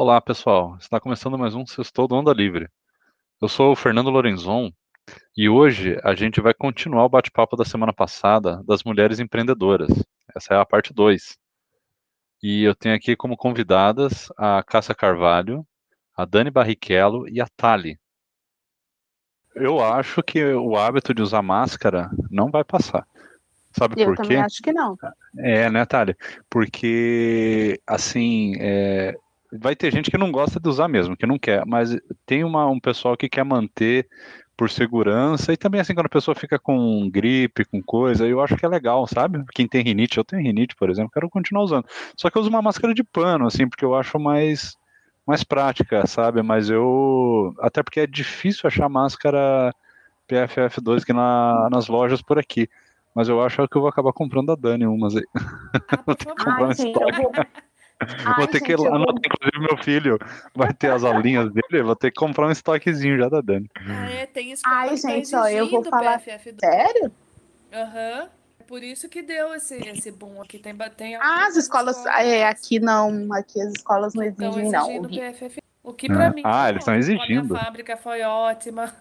Olá, pessoal. Está começando mais um Sextou do Onda Livre. Eu sou o Fernando Lorenzon e hoje a gente vai continuar o bate-papo da semana passada das mulheres empreendedoras. Essa é a parte 2. E eu tenho aqui como convidadas a Cássia Carvalho, a Dani Barrichello e a Tali. Eu acho que o hábito de usar máscara não vai passar. Sabe Eu por quê? também acho que não. É, né, Thalia? Porque, assim, é, vai ter gente que não gosta de usar mesmo, que não quer, mas tem uma, um pessoal que quer manter por segurança, e também, assim, quando a pessoa fica com gripe, com coisa, eu acho que é legal, sabe? Quem tem rinite, eu tenho rinite, por exemplo, quero continuar usando. Só que eu uso uma máscara de pano, assim, porque eu acho mais, mais prática, sabe? Mas eu. Até porque é difícil achar máscara PFF2 aqui na, nas lojas por aqui. Mas eu acho que eu vou acabar comprando a Dani umas aí. Ah, Vou que comprar um estoque. Eu vou. Ai, ter que gente, eu vou- anotar, inclusive, meu filho vai ter as aulinhas dele, vou ter que comprar um estoquezinho já da Dani. Ah, é, tem escola Ai, que tá gente, ó, eu vou falar- PFF2. Sério? Aham. É Por isso que deu esse, esse boom aqui. Tem, tem Ah, as algumas escolas. É, aqui não. Aqui as escolas não exigem, não. PFF. O que pra Ah. mim. Ah, tá eles estão exigindo. A fábrica foi ótima.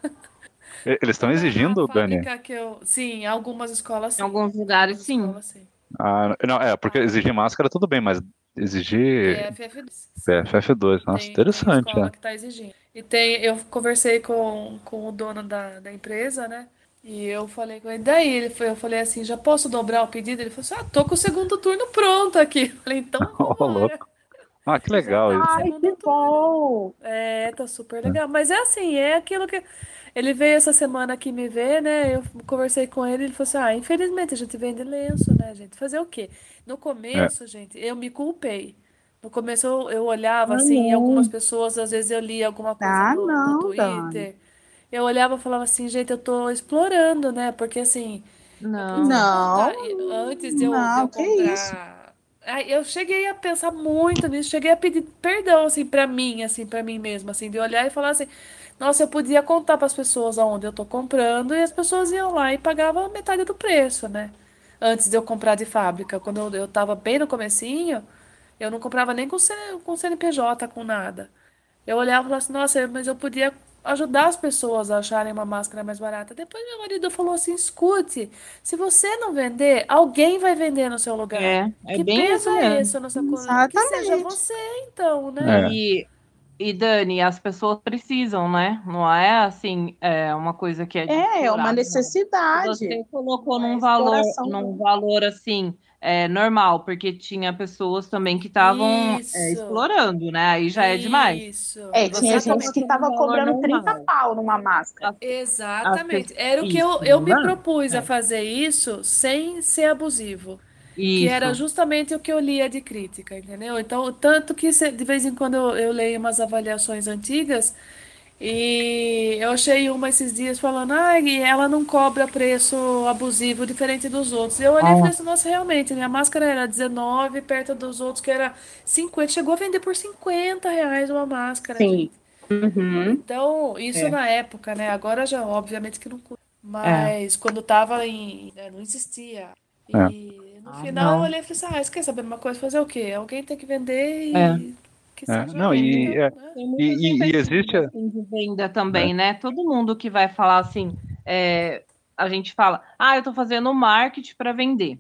Eles estão exigindo, A Dani? que eu... Sim, algumas escolas sim. Em alguns lugares, sim. escolas, sim. Ah, não, é, porque exigir máscara tudo bem, mas exigir PFF2. PFF2, nossa, Tem- interessante. Tem escola é. que tá exigindo. E tem, eu conversei com, com o dono da, da empresa, né? E eu falei com ele, daí ele foi, eu falei assim, já posso dobrar o pedido? Ele falou assim, ah, tô com o segundo turno pronto aqui. Eu falei, então vambora. louco. Ah, que legal isso. Ai, que bom! É, tá super legal. Mas é assim, é aquilo que. Ele veio essa semana aqui me ver, né? Eu conversei com ele, ele falou assim: ah, infelizmente a gente vende lenço, né, gente? Fazer o quê? No começo, gente, eu me culpei. No começo eu, eu olhava Ah, assim, não. algumas pessoas, às vezes eu lia alguma coisa Ah, no, no não, Twitter. Eu olhava e falava assim, gente, eu tô explorando, né? Porque assim. Não. Não. Antes de eu, de Não, eu que comprar. isso. Ai, Eu cheguei a pensar muito nisso, cheguei a pedir perdão, assim, pra mim, assim, pra mim mesma, assim, de olhar e falar assim, nossa, eu podia contar pras pessoas aonde eu tô comprando e as pessoas iam lá e pagavam metade do preço, né? Antes de eu comprar de fábrica, quando eu, eu tava bem no comecinho, eu não comprava nem com, C- com CNPJ, com nada. Eu olhava e falava assim, nossa, mas eu podia ajudar as pessoas a acharem uma máscara mais barata. Depois meu marido falou assim, escute, se você não vender, alguém vai vender no seu lugar. É, é Que bem peso isso é sua coluna? Que seja você, então, né? É. E, e Dani, as pessoas precisam, né? Não é assim, é uma coisa que é É, é uma necessidade. Você colocou é num valor, num valor assim, é, normal, porque tinha pessoas também que estavam é, explorando, né? Aí já é demais. Isso. É, tinha Exatamente. gente que tava Um valor cobrando 30 normal. pau numa máscara. Exatamente. Era o que eu, eu me né? propus a É. fazer isso sem ser abusivo. Que Isso. era justamente o que eu lia de crítica, entendeu? Então, tanto que de vez em quando eu, eu leio umas avaliações antigas e eu achei uma esses dias falando, ah, ela não cobra preço abusivo diferente dos outros. Eu olhei e Ah. falei assim, nossa, realmente, minha máscara era 19, perto dos outros que era 50, chegou a vender por 50 reais uma máscara, Sim. Uhum. Então, isso É. na época, né? Agora já, obviamente que não custa. Mas quando tava em. né, não existia. É. No Ah, final eu não. olhei e falei assim: ah, você quer saber de uma coisa? Fazer o quê? Alguém tem que vender e. É. Que É, não, e- é- né? E, e- e existe. a- assim de venda também, né? Todo mundo que vai falar assim, é, a gente fala, ah, eu tô fazendo marketing para vender.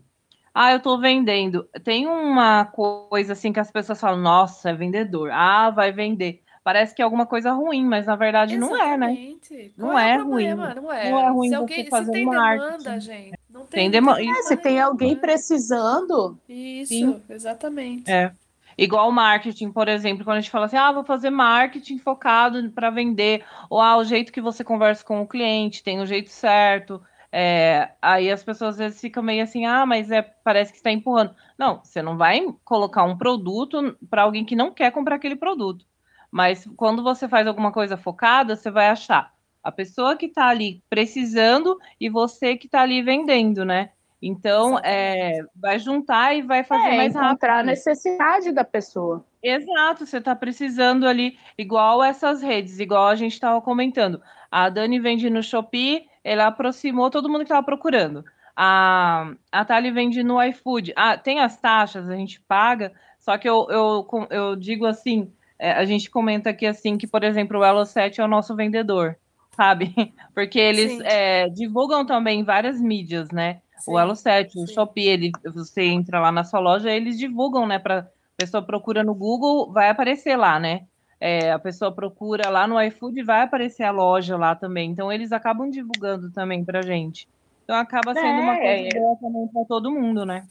Ah, eu tô vendendo. Tem uma coisa assim que as pessoas falam, nossa, é vendedor. Ah, vai vender. Parece que é alguma coisa ruim, mas na verdade não é, né? Exatamente. Não Qual é é ruim. Não é. Não é ruim Se você alguém, se fazer tem marketing. demanda, gente. Não Tem tem, dema- não tem É, se tem alguém né? precisando, Isso, Sim. exatamente. É. Igual o marketing, por exemplo, quando a gente fala assim, ah, vou fazer marketing focado para vender, ou ah, o jeito que você conversa com o cliente, tem o jeito certo. É, aí as pessoas às vezes ficam meio assim, ah, mas é, parece que está empurrando. Não, você não vai colocar um produto para alguém que não quer comprar aquele produto. Mas quando você faz alguma coisa focada, você vai achar a pessoa que está ali precisando e você que está ali vendendo, né? Então, é, vai juntar e vai fazer é mais encontrar a rápido. necessidade da pessoa. Exato, você está precisando ali, igual essas redes, igual a gente estava comentando. A Dani vende no Shopee, ela aproximou todo mundo que estava procurando. A, a Thali vende no iFood. Ah, tem as taxas, a gente paga, só que eu, eu, eu digo assim, é, a gente comenta aqui assim que, por exemplo, o Elo 7 é o nosso vendedor, sabe? Porque eles é, divulgam também várias mídias, né? Sim, o Elo 7, o Shopee, ele, você entra lá na sua loja, eles divulgam, né? Para pessoa procura no Google, vai aparecer lá, né? É, a pessoa procura lá no iFood, vai aparecer a loja lá também. Então eles acabam divulgando também para gente. Então acaba sendo uma coisa é. boa também para todo mundo, né?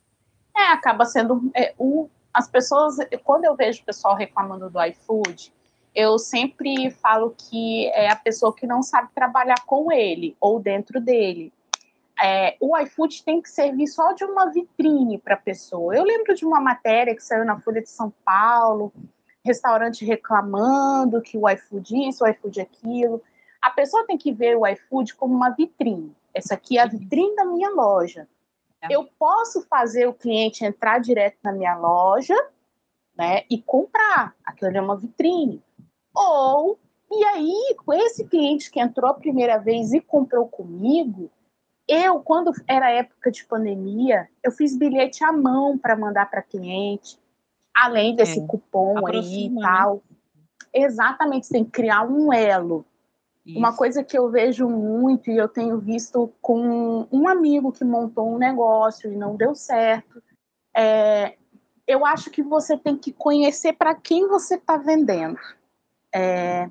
É, acaba sendo é, um, as pessoas, quando eu vejo o pessoal reclamando do iFood, eu sempre falo que é a pessoa que não sabe trabalhar com ele ou dentro dele. É, o iFood tem que servir só de uma vitrine para a pessoa. Eu lembro de uma matéria que saiu na Folha de São Paulo, restaurante reclamando que o iFood isso, o iFood aquilo. A pessoa tem que ver o iFood como uma vitrine. Essa aqui é a vitrine da minha loja. É. Eu posso fazer o cliente entrar direto na minha loja, né, e comprar. Aquilo é uma vitrine. Ou e aí, com esse cliente que entrou a primeira vez e comprou comigo, eu, quando era época de pandemia, eu fiz bilhete à mão para mandar para cliente, além desse é. cupom aí e né? tal. Né? Exatamente, você tem que criar um elo. Isso. Uma coisa que eu vejo muito e eu tenho visto com um amigo que montou um negócio e não deu certo, é, eu acho que você tem que conhecer para quem você está vendendo. É,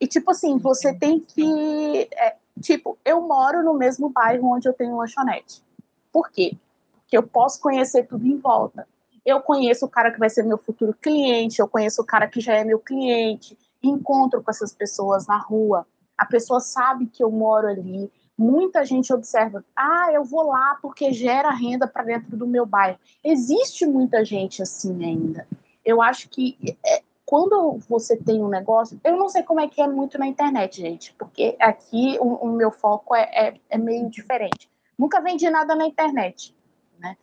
e tipo assim, você tem que. É, tipo, eu moro no mesmo bairro onde eu tenho lanchonete. Por quê? Porque eu posso conhecer tudo em volta. Eu conheço o cara que vai ser meu futuro cliente, eu conheço o cara que já é meu cliente, encontro com essas pessoas na rua a pessoa sabe que eu moro ali. Muita gente observa, ah, eu vou lá porque gera renda para dentro do meu bairro. Existe muita gente assim ainda. Eu acho que é, quando você tem um negócio, eu não sei como é que é muito na internet, gente, porque aqui o, o meu foco é, é, é, meio diferente. Nunca vendi nada na internet, né?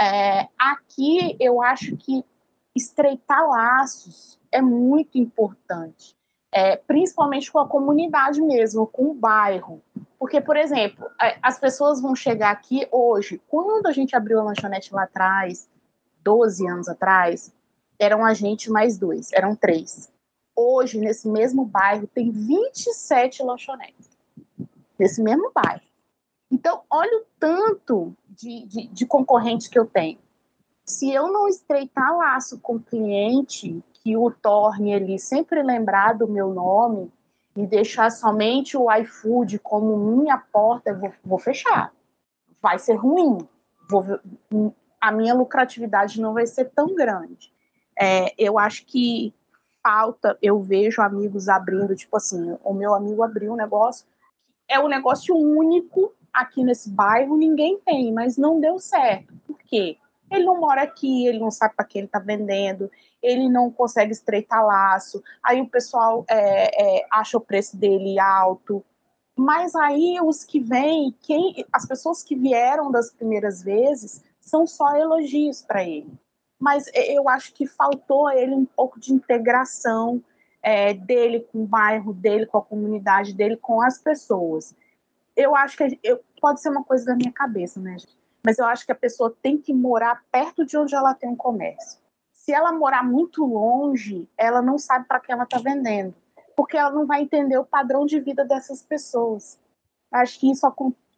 É, aqui eu acho que estreitar laços é muito importante é, principalmente com a comunidade mesmo, com o bairro. Porque, por exemplo, as pessoas vão chegar aqui hoje. Quando a gente abriu a lanchonete lá atrás, 12 anos atrás, eram a gente mais dois, eram três. Hoje, nesse mesmo bairro, tem 27 lanchonetes. Nesse mesmo bairro. Então, olha o tanto de, de, de concorrente que eu tenho. Se eu não estreitar laço com o cliente, que o torne ele sempre lembrar do meu nome e deixar somente o iFood como minha porta, eu vou, vou fechar. Vai ser ruim. Vou, a minha lucratividade não vai ser tão grande. É, eu acho que falta, eu vejo amigos abrindo, tipo assim, o meu amigo abriu um negócio, é um negócio único aqui nesse bairro, ninguém tem, mas não deu certo. Por quê? Ele não mora aqui, ele não sabe para que ele está vendendo, ele não consegue estreitar laço, aí o pessoal é, é, acha o preço dele alto. Mas aí os que vêm, quem, as pessoas que vieram das primeiras vezes, são só elogios para ele. Mas eu acho que faltou a ele um pouco de integração é, dele com o bairro, dele com a comunidade, dele com as pessoas. Eu acho que eu, pode ser uma coisa da minha cabeça, né, gente? Mas eu acho que a pessoa tem que morar perto de onde ela tem um comércio. Se ela morar muito longe, ela não sabe para que ela está vendendo, porque ela não vai entender o padrão de vida dessas pessoas. Acho que isso,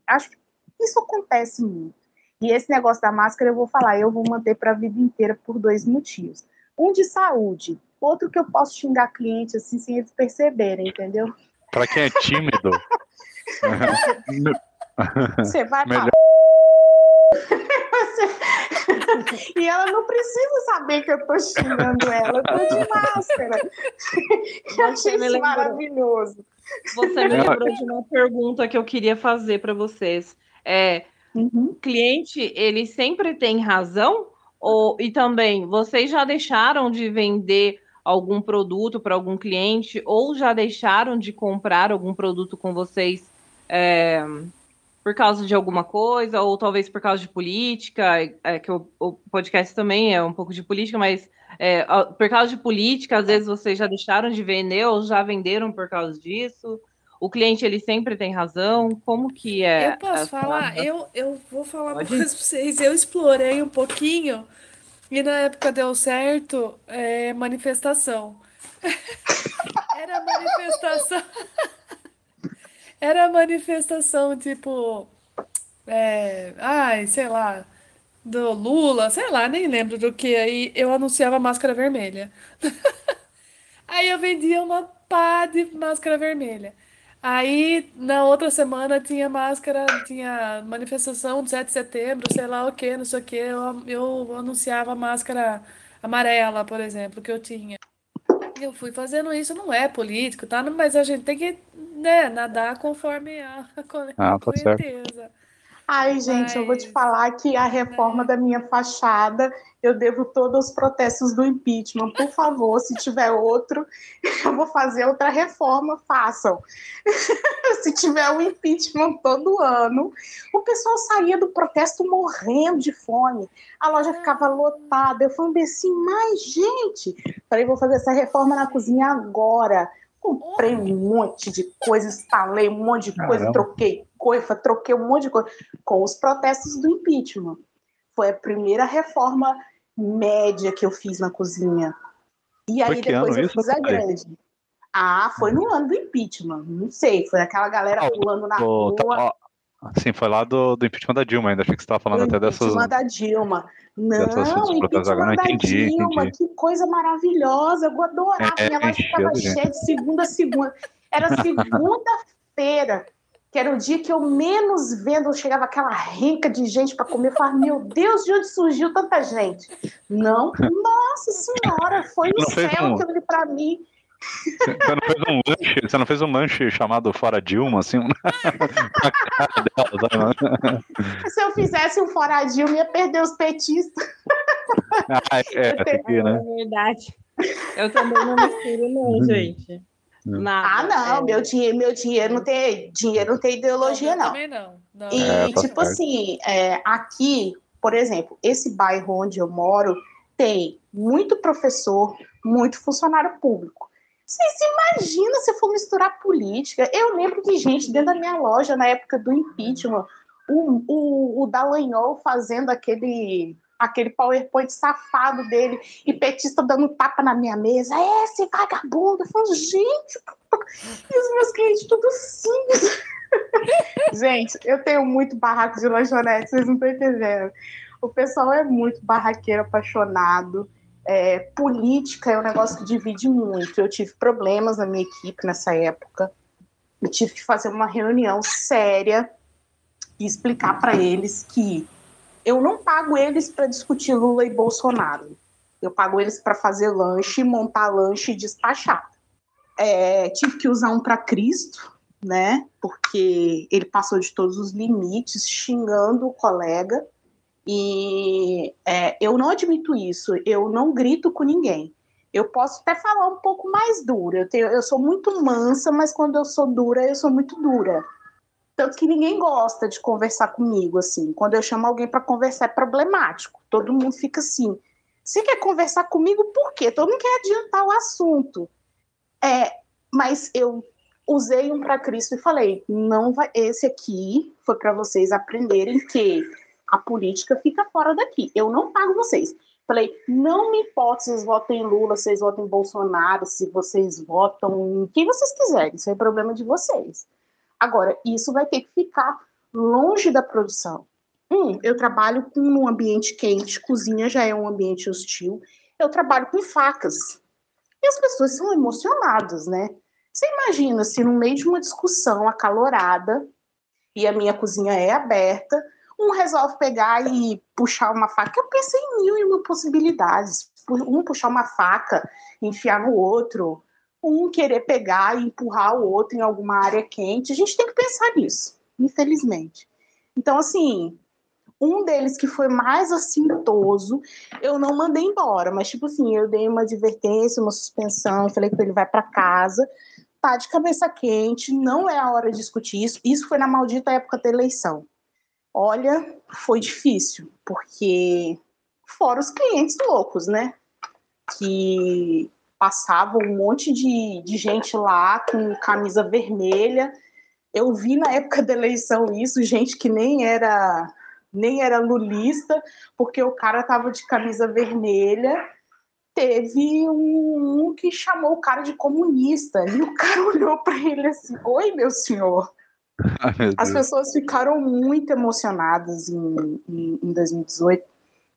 acho que isso acontece muito. E esse negócio da máscara eu vou falar, eu vou manter para a vida inteira por dois motivos. Um de saúde, outro que eu posso xingar cliente assim sem eles perceberem, entendeu? Para quem é tímido. Você vai Melhor e ela não precisa saber que eu tô xingando ela, eu tô de máscara. eu achei isso maravilhoso. Você me lembrou de uma pergunta que eu queria fazer para vocês. É, uhum. O cliente, ele sempre tem razão? Ou, e também, vocês já deixaram de vender algum produto para algum cliente ou já deixaram de comprar algum produto com vocês é, por causa de alguma coisa, ou talvez por causa de política, é, que o, o, podcast também é um pouco de política, mas é, por causa de política, às vezes vocês já deixaram de vender ou já venderam por causa disso. O cliente ele sempre tem razão. Como que é? Eu posso falar? Eu, eu vou falar Pode? uma coisa para vocês. Eu explorei um pouquinho e na época deu certo é, manifestação. Era manifestação. Era manifestação, tipo. É, ai, sei lá. Do Lula, sei lá, nem lembro do que. Aí eu anunciava máscara vermelha. Aí eu vendia uma pá de máscara vermelha. Aí, na outra semana, tinha máscara, tinha manifestação do 7 de setembro, sei lá o que, não sei o que. Eu, eu anunciava máscara amarela, por exemplo, que eu tinha. Eu fui fazendo isso, não é político, tá? Mas a gente tem que né, nadar conforme a, a ah, tá correnteza. Ai, gente, Mas... eu vou te falar que a reforma da minha fachada, eu devo todos os protestos do impeachment. Por favor, se tiver outro, eu vou fazer outra reforma, façam. se tiver o um impeachment todo ano, o pessoal saía do protesto morrendo de fome, a loja ficava lotada. Eu falei assim, mas gente, falei, vou fazer essa reforma na cozinha agora comprei um monte de coisa, instalei um monte de coisa, Caramba. troquei coisa, troquei um monte de coisa com os protestos do impeachment. Foi a primeira reforma média que eu fiz na cozinha. E aí depois eu fiz a grande. Ah, foi no ano do impeachment. Não sei, foi aquela galera pulando na rua. Tá, Sim, foi lá do, do impeachment da Dilma ainda. Achei que você estava falando até dessas. Impeachment da Dilma. Não, impeachment não, entendi, da Dilma, entendi. que coisa maravilhosa. Eu adorava. É, Minha loja estava cheia de segunda a segunda. Era segunda-feira, que era o dia que eu menos vendo, chegava aquela renca de gente para comer. Eu falava, meu Deus, de onde surgiu tanta gente? Não, nossa senhora, foi o céu um... que eu para mim. Você não fez um lanche, você não fez um lanche chamado Fora Dilma, assim? dela, Se eu fizesse um Fora Dilma, ia perder os petistas. Ah, é, é, que, né? é verdade. Eu também não misturo, não, uhum. gente. Nada, ah, não, é. meu, dinheiro, meu dinheiro não tem dinheiro não tem ideologia, não. Também não. não. E, é, tá tipo certo. assim, é, aqui, por exemplo, esse bairro onde eu moro tem muito professor, muito funcionário público. Vocês imaginam se for misturar política? Eu lembro de gente dentro da minha loja na época do impeachment, o, o, o Dallagnol fazendo aquele aquele PowerPoint safado dele e petista dando tapa na minha mesa. É, esse vagabundo. Eu falo, gente, e os meus clientes tudo sim. gente, eu tenho muito barraco de lanchonete, vocês não estão entendendo. O pessoal é muito barraqueiro, apaixonado. É, política é um negócio que divide muito. Eu tive problemas na minha equipe nessa época. Eu tive que fazer uma reunião séria e explicar para eles que eu não pago eles para discutir Lula e Bolsonaro. Eu pago eles para fazer lanche, montar lanche e despachar. É, tive que usar um para Cristo, né? Porque ele passou de todos os limites, xingando o colega. E é, eu não admito isso, eu não grito com ninguém. Eu posso até falar um pouco mais dura. Eu, tenho, eu sou muito mansa, mas quando eu sou dura, eu sou muito dura. Tanto que ninguém gosta de conversar comigo, assim. Quando eu chamo alguém para conversar, é problemático. Todo mundo fica assim. Você quer conversar comigo por quê? Todo mundo quer adiantar o assunto. É, mas eu usei um para Cristo e falei: não vai. Esse aqui foi para vocês aprenderem que a política fica fora daqui. Eu não pago vocês. Falei, não me importa se vocês votam em Lula, se vocês votam em Bolsonaro, se vocês votam em quem vocês quiserem, isso é problema de vocês. Agora, isso vai ter que ficar longe da produção. Um, eu trabalho com um ambiente quente, cozinha já é um ambiente hostil, eu trabalho com facas. E as pessoas são emocionadas, né? Você imagina se no meio de uma discussão acalorada, e a minha cozinha é aberta, um resolve pegar e puxar uma faca. Eu pensei em mil e uma possibilidades. Um puxar uma faca, enfiar no outro, um querer pegar e empurrar o outro em alguma área quente. A gente tem que pensar nisso, infelizmente. Então, assim, um deles que foi mais assintoso, eu não mandei embora, mas, tipo assim, eu dei uma advertência, uma suspensão, falei que ele vai para casa, tá de cabeça quente, não é a hora de discutir isso. Isso foi na maldita época da eleição. Olha, foi difícil, porque fora os clientes loucos, né? Que passavam um monte de, de gente lá com camisa vermelha. Eu vi na época da eleição isso, gente que nem era nem era lulista, porque o cara tava de camisa vermelha teve um, um que chamou o cara de comunista e o cara olhou para ele assim: Oi, meu senhor. As pessoas ficaram muito emocionadas em, em, em 2018.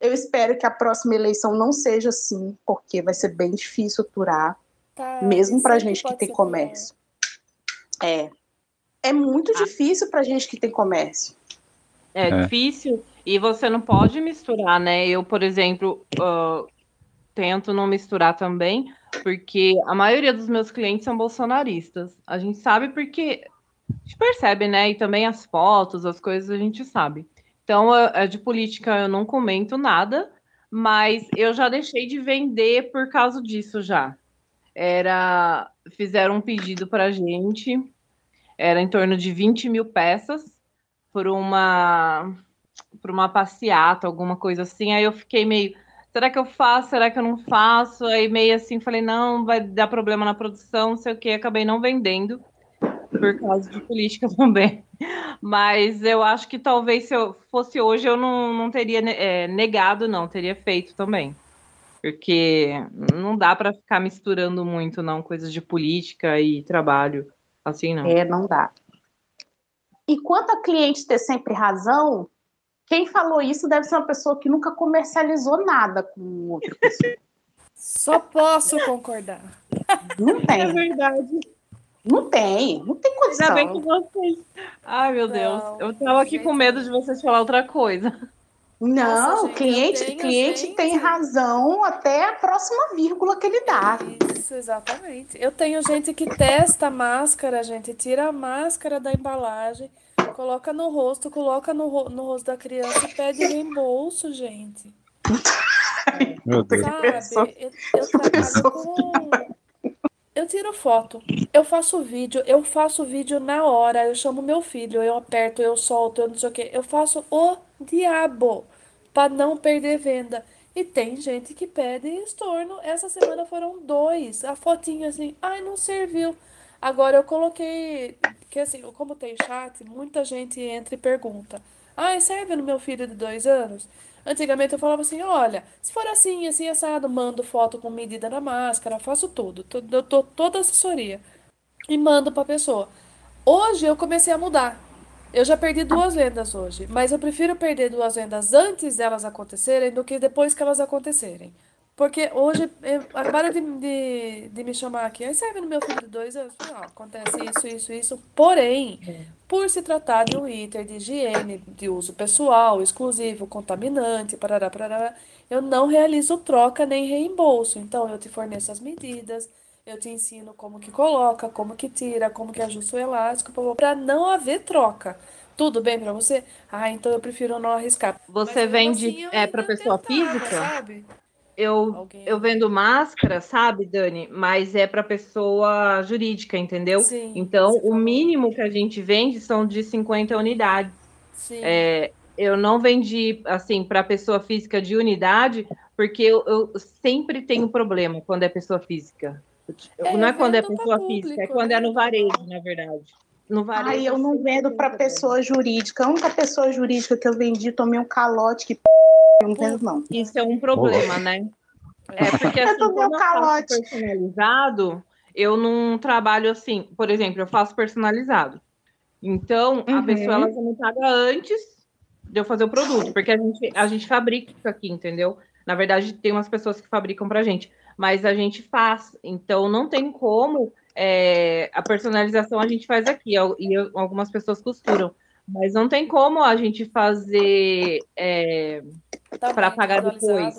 Eu espero que a próxima eleição não seja assim, porque vai ser bem difícil aturar, tá, mesmo para gente que tem comércio. É. É muito ah. difícil para gente que tem comércio. É, é, difícil e você não pode misturar, né? Eu, por exemplo, uh, tento não misturar também, porque a maioria dos meus clientes são bolsonaristas. A gente sabe porque a gente percebe, né? E também as fotos, as coisas a gente sabe. Então, a, de política eu não comento nada, mas eu já deixei de vender por causa disso já. Era. Fizeram um pedido para gente, era em torno de 20 mil peças por uma por uma passeata, alguma coisa assim. Aí eu fiquei meio, será que eu faço? Será que eu não faço? Aí meio assim, falei, não, vai dar problema na produção, não sei o que, acabei não vendendo por causa de política também. Mas eu acho que talvez se eu fosse hoje eu não, não teria é, negado, não, teria feito também. Porque não dá para ficar misturando muito, não, coisas de política e trabalho, assim não. É, não dá. E quanto a cliente ter sempre razão, quem falou isso deve ser uma pessoa que nunca comercializou nada com outra pessoa. Só posso concordar. Não tem. É verdade. Não tem, não tem condição. Ainda bem que vocês. Ai, meu Deus. Não, eu tava aqui com medo de vocês falar outra coisa. Não, Nossa, o cliente, tenho, cliente gente. tem razão até a próxima vírgula que ele dá. Isso, exatamente. Eu tenho gente que testa a máscara, gente, tira a máscara da embalagem, coloca no rosto, coloca no, no rosto da criança e pede reembolso, gente. Meu Deus. Sabe, eu, eu trabalho com eu tiro foto, eu faço vídeo, eu faço vídeo na hora, eu chamo meu filho, eu aperto, eu solto, eu não sei o que, eu faço o diabo para não perder venda. E tem gente que pede estorno. Essa semana foram dois. A fotinha assim, ai, não serviu. Agora eu coloquei, que assim, como tem chat, muita gente entra e pergunta: ai, serve no meu filho de dois anos? Antigamente eu falava assim, olha, se for assim, assim, assado, mando foto com medida da máscara, faço tudo, eu dou toda assessoria e mando para a pessoa. Hoje eu comecei a mudar. Eu já perdi duas vendas hoje, mas eu prefiro perder duas vendas antes delas acontecerem do que depois que elas acontecerem. Porque hoje, acabaram de, de, de, me chamar aqui, aí serve no meu filho de dois anos, ah, acontece isso, isso, isso. Porém, é. por se tratar de um item de higiene, de uso pessoal, exclusivo, contaminante, parará, parará, eu não realizo troca nem reembolso. Então, eu te forneço as medidas, eu te ensino como que coloca, como que tira, como que ajusta o elástico, para não haver troca. Tudo bem para você? Ah, então eu prefiro não arriscar. Você Mas, vende assim, é para pessoa física? Sabe? Eu, eu vendo máscara, sabe, Dani? Mas é para pessoa jurídica, entendeu? Sim, então, o mínimo que a gente vende são de 50 unidades. Sim. É, eu não vendi, assim, para pessoa física de unidade, porque eu, eu, sempre tenho problema quando é pessoa física. É, não é quando é pessoa público, física, é quando é no varejo, na verdade. No varejo, Ai, eu não vendo para pessoa jurídica. A única pessoa jurídica que eu vendi, tomei um calote que não vendo, não. Isso é um problema, né? É, porque assim, eu como eu faço personalizado, eu não trabalho assim. Por exemplo, eu faço personalizado. Então, uhum. a pessoa ela me paga antes de eu fazer o produto, porque a gente, a gente fabrica aqui, entendeu? Na verdade, tem umas pessoas que fabricam pra gente, mas a gente faz. Então, não tem como. É, a personalização a gente faz aqui, e algumas pessoas costuram. Mas não tem como a gente fazer é, tá para pagar depois.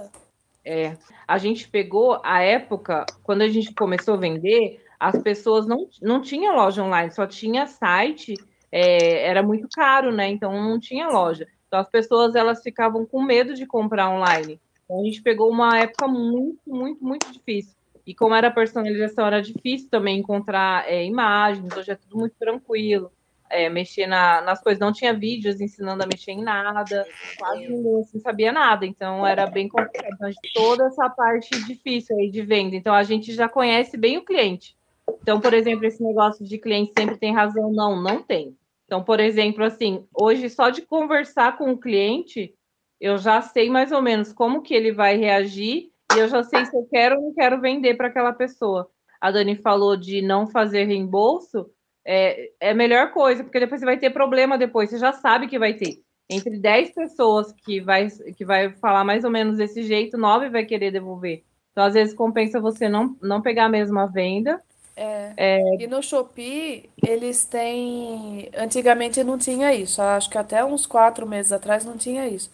É, a gente pegou a época, quando a gente começou a vender, as pessoas não, não tinham loja online, só tinha site, é, era muito caro, né? Então não tinha loja. Então as pessoas elas ficavam com medo de comprar online. Então a gente pegou uma época muito, muito, muito difícil. E como era personalização, era difícil também encontrar é, imagens, hoje é tudo muito tranquilo é, mexer na, nas coisas, não tinha vídeos ensinando a mexer em nada, quase ninguém assim, sabia nada, então era bem complicado. Então, toda essa parte difícil aí de venda, então a gente já conhece bem o cliente. Então, por exemplo, esse negócio de cliente sempre tem razão, não, não tem. Então, por exemplo, assim, hoje só de conversar com o cliente, eu já sei mais ou menos como que ele vai reagir e eu já sei se eu quero ou não quero vender para aquela pessoa. A Dani falou de não fazer reembolso, é, é a melhor coisa, porque depois você vai ter problema depois, você já sabe que vai ter. Entre 10 pessoas que vai, que vai falar mais ou menos desse jeito, 9 vai querer devolver. Então, às vezes, compensa você não, não pegar a mesma venda. É. é. E no Shopee, eles têm. Antigamente não tinha isso. Acho que até uns quatro meses atrás não tinha isso.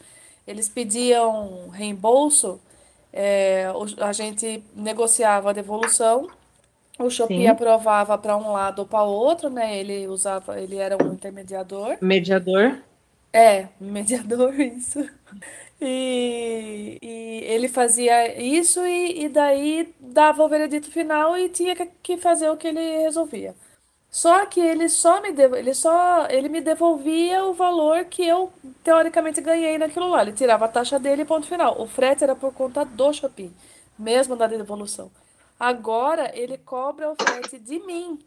Eles pediam reembolso, é, a gente negociava a devolução o Shopee Sim. aprovava para um lado ou para outro, né? Ele usava, ele era um intermediador. Mediador. É, mediador, isso. E, e ele fazia isso e, e daí dava o veredito final e tinha que fazer o que ele resolvia. Só que ele só me dev... ele só ele me devolvia o valor que eu teoricamente ganhei naquilo lá. Ele tirava a taxa dele e ponto final. O frete era por conta do Shopee, mesmo da devolução. Agora ele cobra o frete de mim.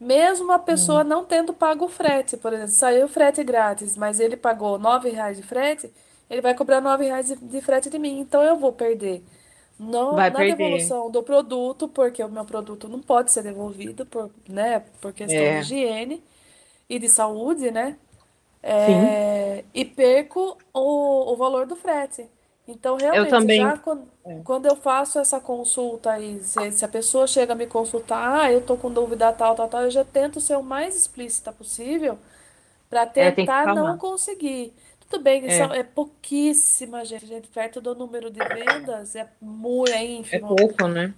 Mesmo a pessoa não tendo pago o frete, por exemplo, saiu o frete grátis, mas ele pagou nove reais de frete, ele vai cobrar nove reais de, de frete de mim. Então eu vou perder no, na perder. devolução do produto, porque o meu produto não pode ser devolvido por, né, por questão é. de higiene e de saúde, né? É, e perco o, o valor do frete. Então, realmente, eu também... já quando, é. quando eu faço essa consulta e se, se, a pessoa chega a me consultar, ah, eu tô com dúvida tal, tal, tal, eu já tento ser o mais explícita possível para é, tentar é, não conseguir. Tudo bem, é. São, é pouquíssima gente, gente, perto do número de vendas, é muito, é ínfimo. É pouco, né?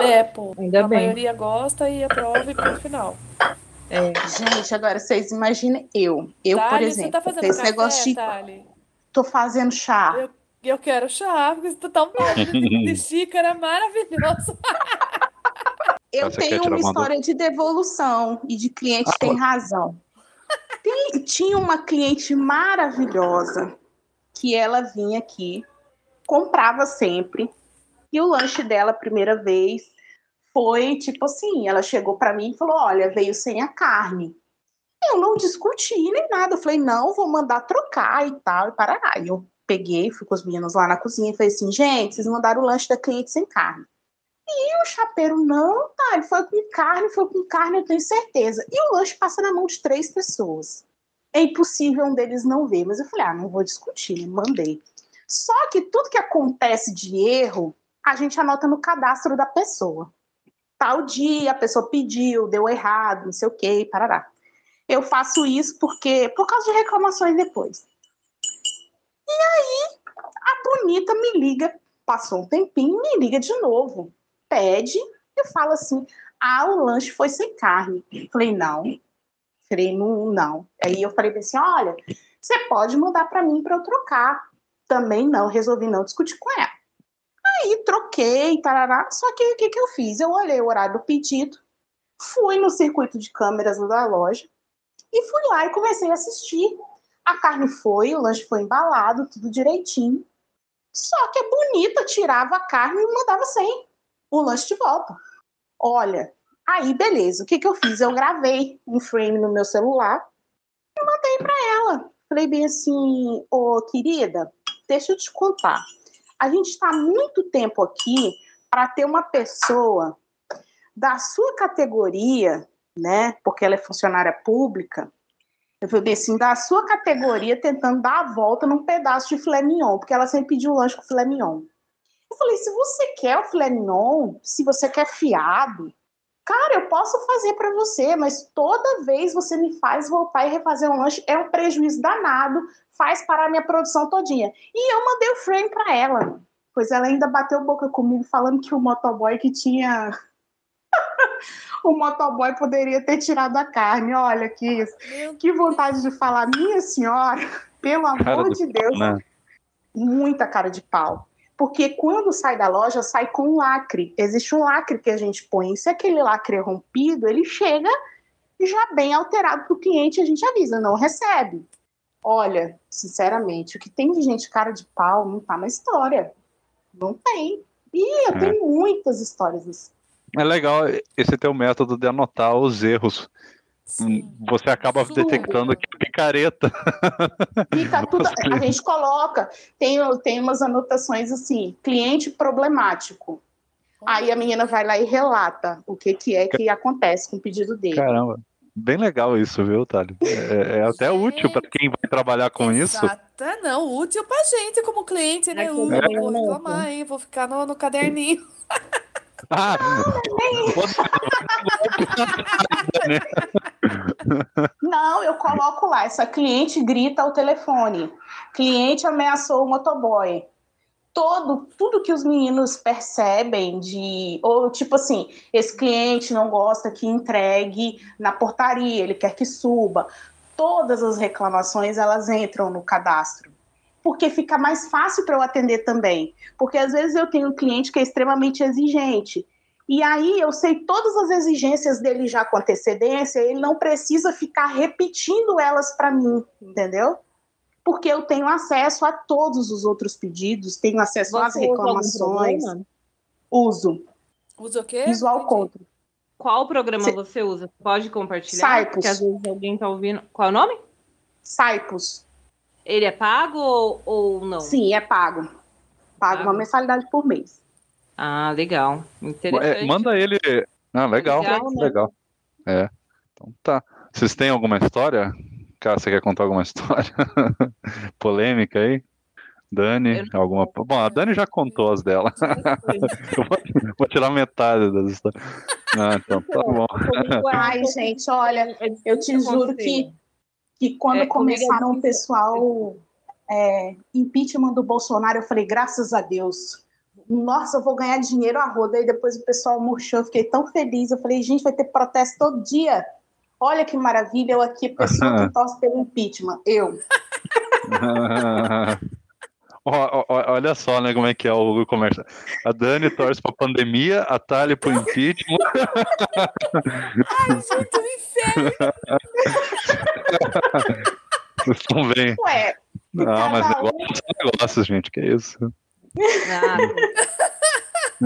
É pouco. Ainda a bem. maioria gosta e aprova e pro final. É. Gente, agora vocês imaginem eu. Eu, Thali, por exemplo, você tá fazendo esse café, negócio de. Tô fazendo chá. Eu eu quero chá, porque tu tá um de xícara maravilhoso. Eu tenho uma história de devolução e de cliente ah, tem razão. Tem, tinha uma cliente maravilhosa que ela vinha aqui, comprava sempre, e o lanche dela, a primeira vez, foi tipo assim: ela chegou para mim e falou: Olha, veio sem a carne. Eu não discuti nem nada. Eu falei: Não, vou mandar trocar e tal, e parará. E eu peguei, fui com os meninos lá na cozinha e falei assim, gente, vocês mandaram o lanche da cliente sem carne. E o chapeiro, não, tá, ele foi com carne, foi com carne, eu tenho certeza. E o lanche passa na mão de três pessoas. É impossível um deles não ver, mas eu falei, ah, não vou discutir, mandei. Só que tudo que acontece de erro, a gente anota no cadastro da pessoa. Tal dia, a pessoa pediu, deu errado, não sei o quê, parará. Eu faço isso porque, por causa de reclamações depois. E aí, a bonita me liga, passou um tempinho, me liga de novo, pede, e fala assim: ah, o lanche foi sem carne. Falei, não. Falei, não, não. Aí eu falei assim: olha, você pode mandar para mim para eu trocar. Também não, resolvi não discutir com ela. Aí troquei, tarará. Só que o que, que eu fiz? Eu olhei o horário do pedido, fui no circuito de câmeras da loja e fui lá e comecei a assistir a carne foi, o lanche foi embalado, tudo direitinho. Só que a bonita tirava a carne e mandava sem o lanche de volta. Olha, aí beleza, o que, que eu fiz? Eu gravei um frame no meu celular e mandei para ela. Falei bem assim, ô querida, deixa eu te contar. A gente está muito tempo aqui para ter uma pessoa da sua categoria, né? Porque ela é funcionária pública, eu falei assim, da sua categoria tentando dar a volta num pedaço de filé mignon, porque ela sempre pediu lanche com filé mignon. Eu falei, se você quer o filé mignon, se você quer fiado, cara, eu posso fazer para você, mas toda vez você me faz voltar e refazer um lanche, é um prejuízo danado, faz parar minha produção todinha. E eu mandei o frame para ela, pois ela ainda bateu boca comigo falando que o motoboy que tinha o motoboy poderia ter tirado a carne. Olha que isso. Que vontade de falar, minha senhora, pelo amor de Deus. Né? Muita cara de pau. Porque quando sai da loja, sai com lacre. Existe um lacre que a gente põe. Se aquele lacre é rompido, ele chega já bem alterado para o cliente, a gente avisa, não recebe. Olha, sinceramente, o que tem de gente cara de pau não tá na história. Não tem. E eu é. tenho muitas histórias assim. É legal esse teu método de anotar os erros. Sim. você acaba tudo. detectando que é picareta. Fica tudo. A gente coloca, tem, tem umas anotações assim, cliente problemático. Aí a menina vai lá e relata o que, que é que acontece com o pedido dele. Caramba. Bem legal isso, viu, Thali? É, é até gente, útil para quem vai trabalhar com exata, isso. Não, útil para gente como cliente, né? É, é. Vou reclamar, hein? Vou ficar no, no caderninho. Não, eu coloco lá. Essa cliente grita ao telefone. Cliente ameaçou o motoboy. Todo, tudo que os meninos percebem de. Ou tipo assim, esse cliente não gosta que entregue na portaria, ele quer que suba. Todas as reclamações elas entram no cadastro porque fica mais fácil para eu atender também. Porque às vezes eu tenho um cliente que é extremamente exigente. E aí eu sei todas as exigências dele já com antecedência, ele não precisa ficar repetindo elas para mim, entendeu? Porque eu tenho acesso a todos os outros pedidos, tenho acesso Você às reclamações. Uso. Usa o quê? Visual Control. Qual programa Cê... você usa? Pode compartilhar? Cypus. Porque às vezes alguém está ouvindo. Qual é o nome? Cypus. Ele é pago ou, ou não? Sim, é pago. Pago uma mensalidade por mês. Ah, legal. Interessante. É, manda ele. Ah, legal. Legal. Né? legal. É. Então tá. Vocês têm alguma história? Cara, você quer contar alguma história? Polêmica aí? Dani, não... alguma. Bom, a Dani já contou as dela. Eu vou, vou, tirar metade das histórias. Ah, então tá bom. Ai, gente, olha, eu te juro que que quando é, começaram o pessoal é, impeachment do Bolsonaro, eu falei, graças a Deus. Nossa, eu vou ganhar dinheiro a roda. E depois o pessoal murchou, eu fiquei tão feliz. Eu falei, gente, vai ter protesto todo dia. Olha que maravilha, eu aqui, pessoa que torce pelo impeachment. Eu. Olha só, né, como é que é o comércio. A Dani torce pra pandemia, a Thalia pro impeachment. Ai, gente, o inferno! Vocês estão bem. Ué, não, mas negócios são negócios, gente, que é isso.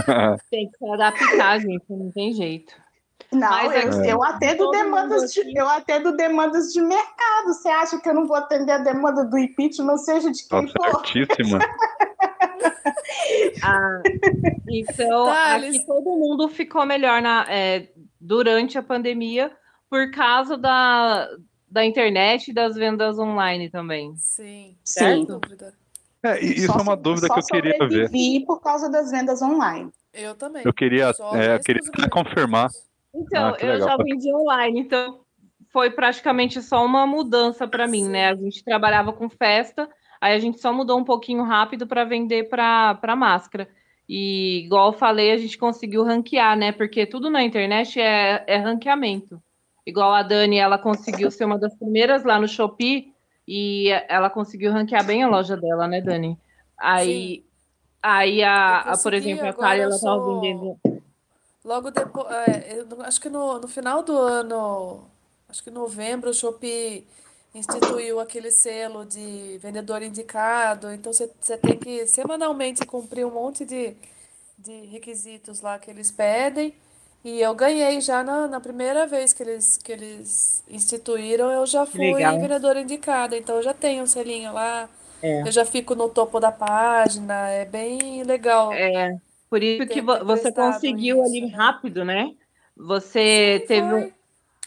Ah, tem que se adaptar, gente, não tem jeito. Não, Mas, eu, é. eu atendo demandas de, eu atendo demandas de mercado. Você acha que eu não vou atender a demanda do impeachment, seja de quem for? Certíssima. ah, então, aqui todo mundo ficou melhor na, é, durante a pandemia por causa da, da internet e das vendas online também. Sim, Sim. É, isso só, é uma dúvida que eu queria ver. por causa das vendas online. Eu também. Eu queria, é, queria confirmar. Então, ah, eu já vendi online, então foi praticamente só uma mudança para mim, né? A gente trabalhava com festa, aí a gente só mudou um pouquinho rápido para vender para máscara. E igual eu falei, a gente conseguiu ranquear, né? Porque tudo na internet é, é ranqueamento. Igual a Dani, ela conseguiu ser uma das primeiras lá no Shopee e ela conseguiu ranquear bem a loja dela, né, Dani? Aí, aí a, a, por exemplo, a Thalia, ela estava sou... vendendo Logo depois, é, acho que no, no final do ano, acho que em novembro, o Shopee instituiu aquele selo de vendedor indicado. Então você tem que semanalmente cumprir um monte de, de requisitos lá que eles pedem. E eu ganhei já na, na primeira vez que eles, que eles instituíram, eu já fui Legal. vendedora indicada. Então eu já tenho um selinho lá. É. Eu já fico no topo da página, é bem legal. É. Por isso que você conseguiu isso, ali rápido, né? Você Sim, teve um,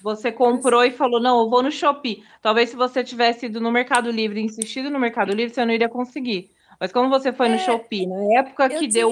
você comprou e falou: "Não, eu vou no Shopee". Talvez se você tivesse ido no Mercado Livre, insistido no Mercado Livre, você não iria conseguir. Mas como você foi é, no Shopee, na época que deu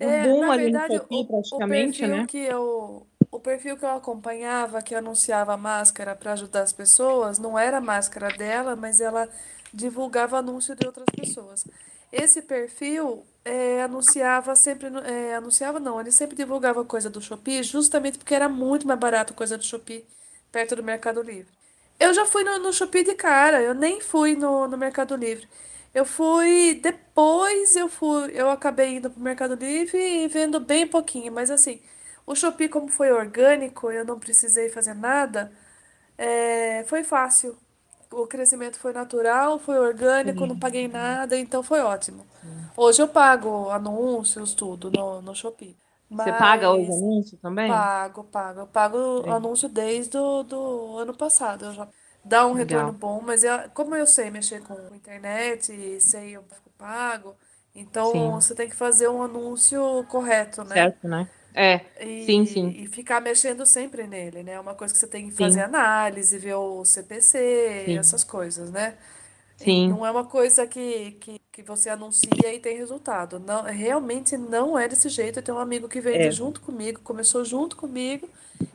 um é, boom ali verdade, no Shopee, praticamente, o né? Que eu, o perfil que eu acompanhava, que anunciava máscara para ajudar as pessoas, não era a máscara dela, mas ela divulgava anúncio de outras pessoas. Esse perfil é, anunciava sempre, é, anunciava não, ele sempre divulgava coisa do Shopee, justamente porque era muito mais barato coisa do Shopee perto do Mercado Livre. Eu já fui no, no Shopee de cara, eu nem fui no, no Mercado Livre. Eu fui depois, eu fui, eu acabei indo pro Mercado Livre e vendo bem pouquinho, mas assim, o Shopee como foi orgânico, eu não precisei fazer nada, é, foi fácil o crescimento foi natural, foi orgânico, não paguei nada, então foi ótimo. Hoje eu pago anúncios, tudo no, no Shopee. Você paga os anúncios também? pago, pago. Eu pago Sim. anúncio desde o do ano passado. Eu já dá um retorno Legal. bom, mas eu- como eu sei mexer com internet sei tráfego pago, então Sim. você tem que fazer um anúncio correto, né? Certo, né? É, sim, sim, E, e ficar mexendo sempre nele, né? É uma coisa que você tem que sim, fazer análise, ver o CPC, sim, essas coisas, né? E sim, não é uma coisa que, que, que você anuncia e tem resultado. Não, realmente não é desse jeito. Eu tenho um amigo que vende é, junto comigo, começou junto comigo.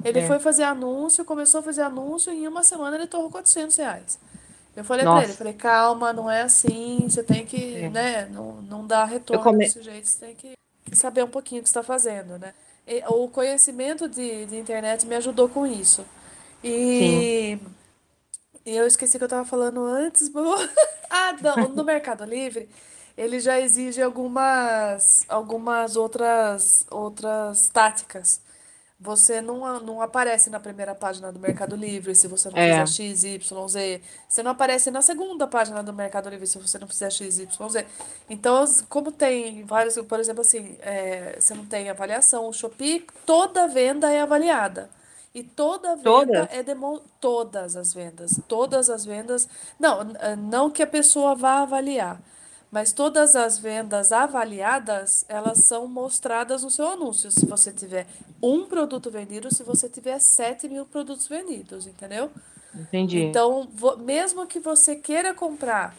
Ele é. foi fazer anúncio, começou a fazer anúncio e em uma semana ele torrou 400 reais. Eu falei pra ele, Nossa, falei, calma, não é assim, você tem que, é. né, não, não dá retorno come... desse jeito, você tem que saber um pouquinho o que você está fazendo, né? O conhecimento de, de internet me ajudou com isso. E e eu esqueci que eu estava falando antes. bo- Ah, não, no Mercado Livre, ele já exige algumas, algumas outras, outras táticas. Você não, não aparece na primeira página do Mercado Livre se você não fizer é, X, Y, Z. Você não aparece na segunda página do Mercado Livre se você não fizer X, Y, Z. Então, como tem vários, por exemplo, assim, é, você não tem avaliação, o Shopee, toda venda é avaliada. E toda venda todas? é demo... todas as vendas, todas as vendas, não, não que a pessoa vá avaliar, mas todas as vendas avaliadas, elas são mostradas no seu anúncio. Se você tiver um produto vendido, se você tiver 7 mil produtos vendidos, entendeu? Entendi. Então, mesmo que você queira comprar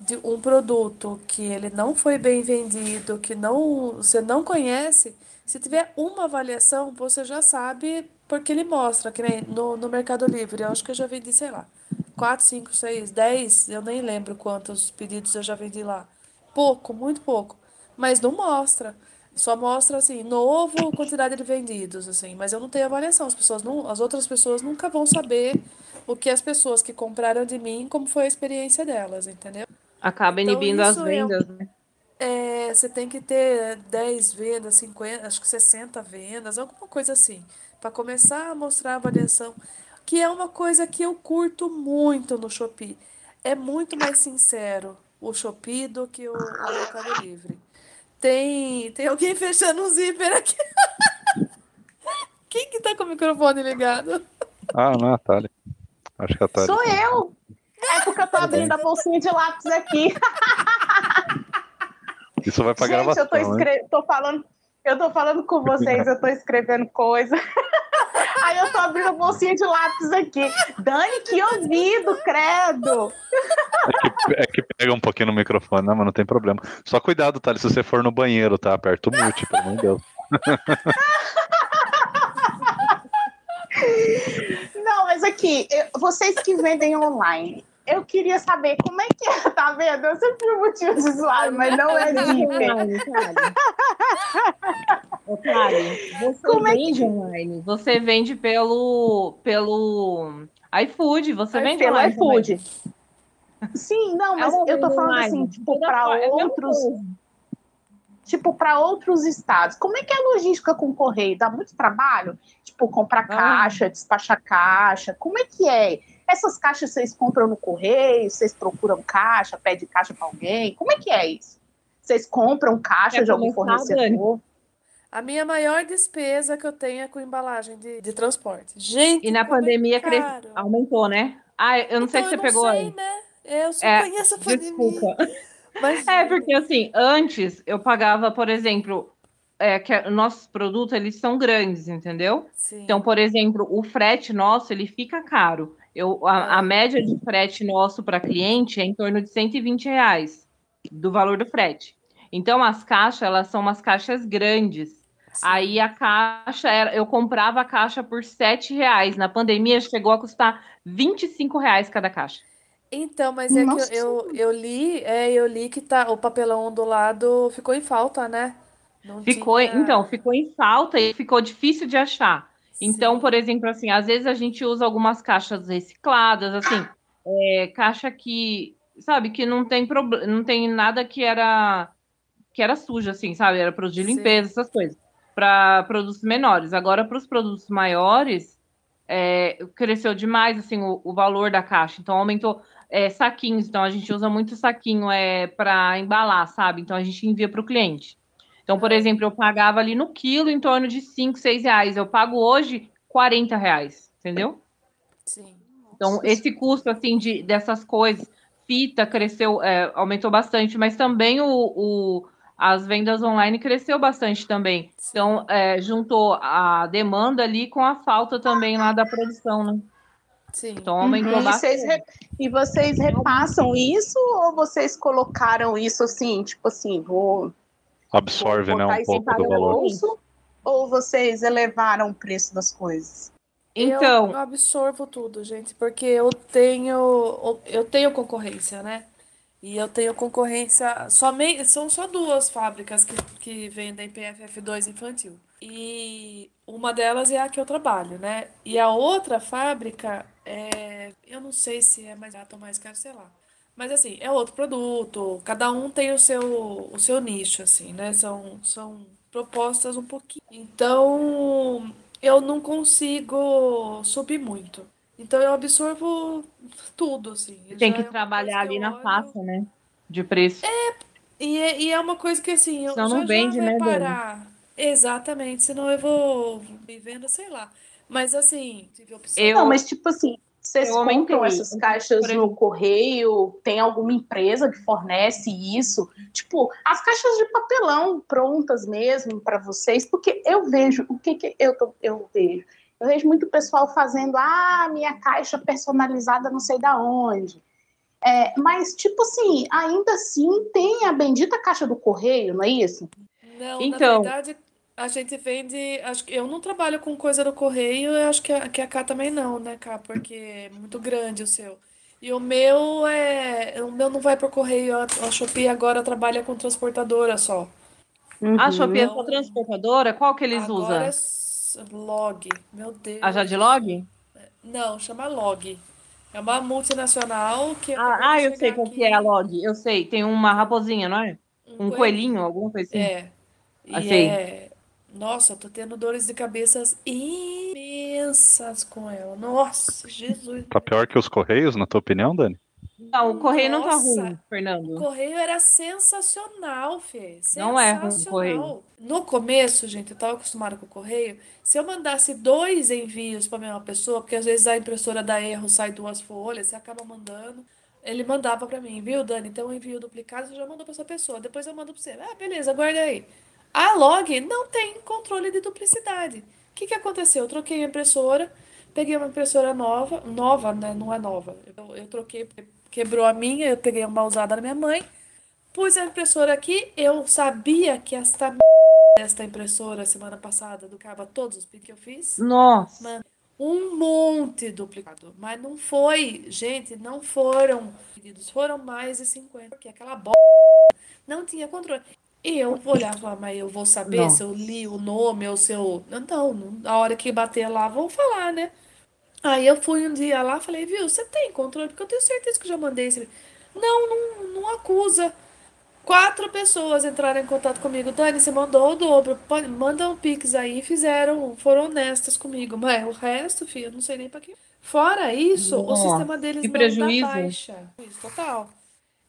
de um produto que ele não foi bem vendido, que não, você não conhece, se tiver uma avaliação, você já sabe porque ele mostra, que nem no, no Mercado Livre. Eu acho que eu já vendi, sei lá, 4, 5, 6, 10, eu nem lembro quantos pedidos eu já vendi lá. Pouco, muito pouco. Mas não mostra. Só mostra assim, novo, quantidade de vendidos, assim, mas eu não tenho avaliação. As pessoas não, as outras pessoas nunca vão saber o que as pessoas que compraram de mim, como foi a experiência delas, entendeu? Acaba Então inibindo as isso é, vendas, né? é, você tem que ter 10 vendas, 50, acho que 60 vendas, alguma coisa assim, para começar a mostrar a avaliação, que é uma coisa que eu curto muito no Shopee. É muito mais sincero o Shopee do que o, o Mercado Livre. Tem, tem alguém fechando um zíper aqui. Quem que tá com o microfone ligado? Ah, não, a Thalia. Acho que a Thalia. Sou eu! É porque eu tô Tá abrindo a bolsinha de lápis aqui. Isso vai pra Gente, eu tô, gravação, né? escre... tô falando, eu tô falando com vocês, eu tô escrevendo coisa. Aí eu tô abrindo bolsinha de lápis aqui. Dani, que ouvido, credo! É que, é que pega um pouquinho no microfone, né? Mas não tem problema. Só cuidado, Thalia, se você for no banheiro, tá? Aperta o mute, pelo amor de Deus. Não, mas aqui, vocês que vendem online, eu queria saber como é que é, tá vendo? Eu sempre fui motivo de zoar, mas não é. Ô, Thalia, você Como é que vende online. Você vende pelo, pelo iFood, você vende pelo iFood? Sim, não, É mas uma eu tô falando online. assim, tipo, para é outros, tipo, para outros estados. Como é que é a logística com o correio? Dá muito trabalho? Tipo, comprar caixa, despachar caixa. Como é que é? Essas caixas vocês compram no correio? Vocês procuram caixa, pede caixa para alguém? Como é que é isso? Vocês compram caixa Quer de algum fornecedor? A minha maior despesa que eu tenho é com embalagem de, de transporte. Gente, E na é pandemia cres... aumentou, né? Ah, eu não sei Então, se eu você pegou sei, aí. né? Eu só É, conheço a pandemia. Desculpa. É, Imagina. porque assim, antes eu pagava, por exemplo, é, que a- nossos produtos, eles são grandes, entendeu? Sim. Então, por exemplo, o frete nosso, ele fica caro. Eu, a, a média de frete nosso para cliente é em torno de 120 reais do valor do frete. Então, as caixas, elas são umas caixas grandes. Sim. Aí a caixa, era, eu comprava a caixa por 7 reais. Na pandemia, chegou a custar 25 reais cada caixa. Então, mas é Nossa que eu, eu li, é, eu li que tá, o papelão do lado ficou em falta, né? Não Ficou, tinha. então, ficou em falta e ficou difícil de achar. Então, Sim. por exemplo, assim, às vezes a gente usa algumas caixas recicladas, assim, é, caixa que, sabe, que não tem problema, não tem nada que era que era sujo, assim, sabe? Era produto de Sim. limpeza, essas coisas, para produtos menores. Agora, para os produtos maiores, é, cresceu demais, assim, o, o valor da caixa. Então, aumentou é, saquinhos. Então, a gente usa muito saquinho é, para embalar, sabe? Então, a gente envia para o cliente. Então, por exemplo, eu pagava ali no quilo em torno de 5, 6 reais. Eu pago hoje 40 reais, entendeu? Sim. Então, esse custo, assim, de, dessas coisas, fita cresceu, é, aumentou bastante, mas também o, o, as vendas online cresceu bastante também. Então, é, juntou a demanda ali com a falta também lá da produção, né? Sim. Então, aumentou Uhum. E bastante. vocês, re- e vocês repassam isso ou vocês colocaram isso assim, tipo assim, vou, Absorve, né, um pouco do o valor. bolso? Ou vocês elevaram o preço das coisas? Então, Eu, eu absorvo tudo, gente, porque eu tenho eu tenho concorrência, né? E eu tenho concorrência somente são só duas fábricas que, que vendem PFF2 infantil. E uma delas é a que eu trabalho, né? E a outra fábrica é, eu não sei se é mais barato ou mais caro, sei lá. Mas assim, é outro produto, cada um tem o seu o seu nicho assim, né? São são propostas um pouquinho. Então, eu não consigo subir muito. Então eu absorvo tudo, assim. tem Já que é trabalhar que ali eu na olho- faixa, né? De preço. E é, e é uma coisa que assim, eu já não já vende, vai né, Dani? parar. Exatamente, senão eu vou me vendo, sei lá. Mas assim, tive opção. Eu- Não, mas tipo assim, vocês eu compram essas caixas no correio? Tem alguma empresa que fornece isso? Tipo, as caixas de papelão prontas mesmo para vocês? Porque eu vejo, o que, que eu, tô- eu vejo? Eu vejo muito pessoal fazendo, ah, minha caixa personalizada não sei da onde. É, mas, tipo assim, ainda assim tem a bendita caixa do correio, não é isso? Não, Então- na verdade, a gente vende. Acho que eu não trabalho com coisa do correio, eu acho que a, que a Cá também não, né, Cá? Porque é muito grande o seu. E o meu é. O meu não vai por correio, a, a Shopee agora trabalha com transportadora só. A Shopee é Uhum. só transportadora? Qual que eles Agora usam? é log. Meu Deus. A Jadlog? Não, chama log. É uma multinacional que Ah, ah, eu sei qual que é a log. Eu sei. Tem uma raposinha, não é? Um coelhinho, alguma coisa assim. É. E Achei. é. Nossa, eu tô tendo dores de cabeças imensas com ela. Nossa, Jesus. Tá pior que os Correios, na tua opinião, Dani? Não, o correio não tá Nossa. ruim, O Fernando. correio era sensacional, Fê. Não é ruim o Sensacional. No começo, gente, eu tava acostumada com o correio. Se eu mandasse dois envios pra mesma pessoa, porque às vezes a impressora dá erro, sai duas folhas, você acaba mandando. Ele mandava pra mim, viu, Dani? Então eu envio duplicado, você já mandou pra essa pessoa. Depois eu mando pra você. Ah, beleza, guarda aí. A log não tem controle de duplicidade. O que que aconteceu? Eu troquei a impressora, peguei uma impressora nova, nova, né? Não é nova. Eu, eu troquei, quebrou a minha, eu peguei uma usada da minha mãe, pus a impressora aqui, eu sabia que esta m... desta impressora semana passada do cava todos os pedidos que eu fiz, Nossa. Mano. um monte duplicado, mas não foi, gente, não foram pedidos, foram mais de 50, porque aquela b... não tinha controle. E eu olhava e falava, mas eu vou saber Não. se eu li o nome ou se eu. Não, não, na hora que bater lá, vão falar, né? Aí eu fui um dia lá falei, viu, você tem controle? Porque eu tenho certeza que eu já mandei esse. Não, não, não acusa. Quatro pessoas entraram em contato comigo. Dani, você mandou o dobro. Pode, manda um pix aí. Fizeram, foram honestas comigo. Mas o resto, filho, eu não sei nem pra quê. Fora isso, o Nossa, sistema deles que não prejuízo. dá baixa. Isso, total.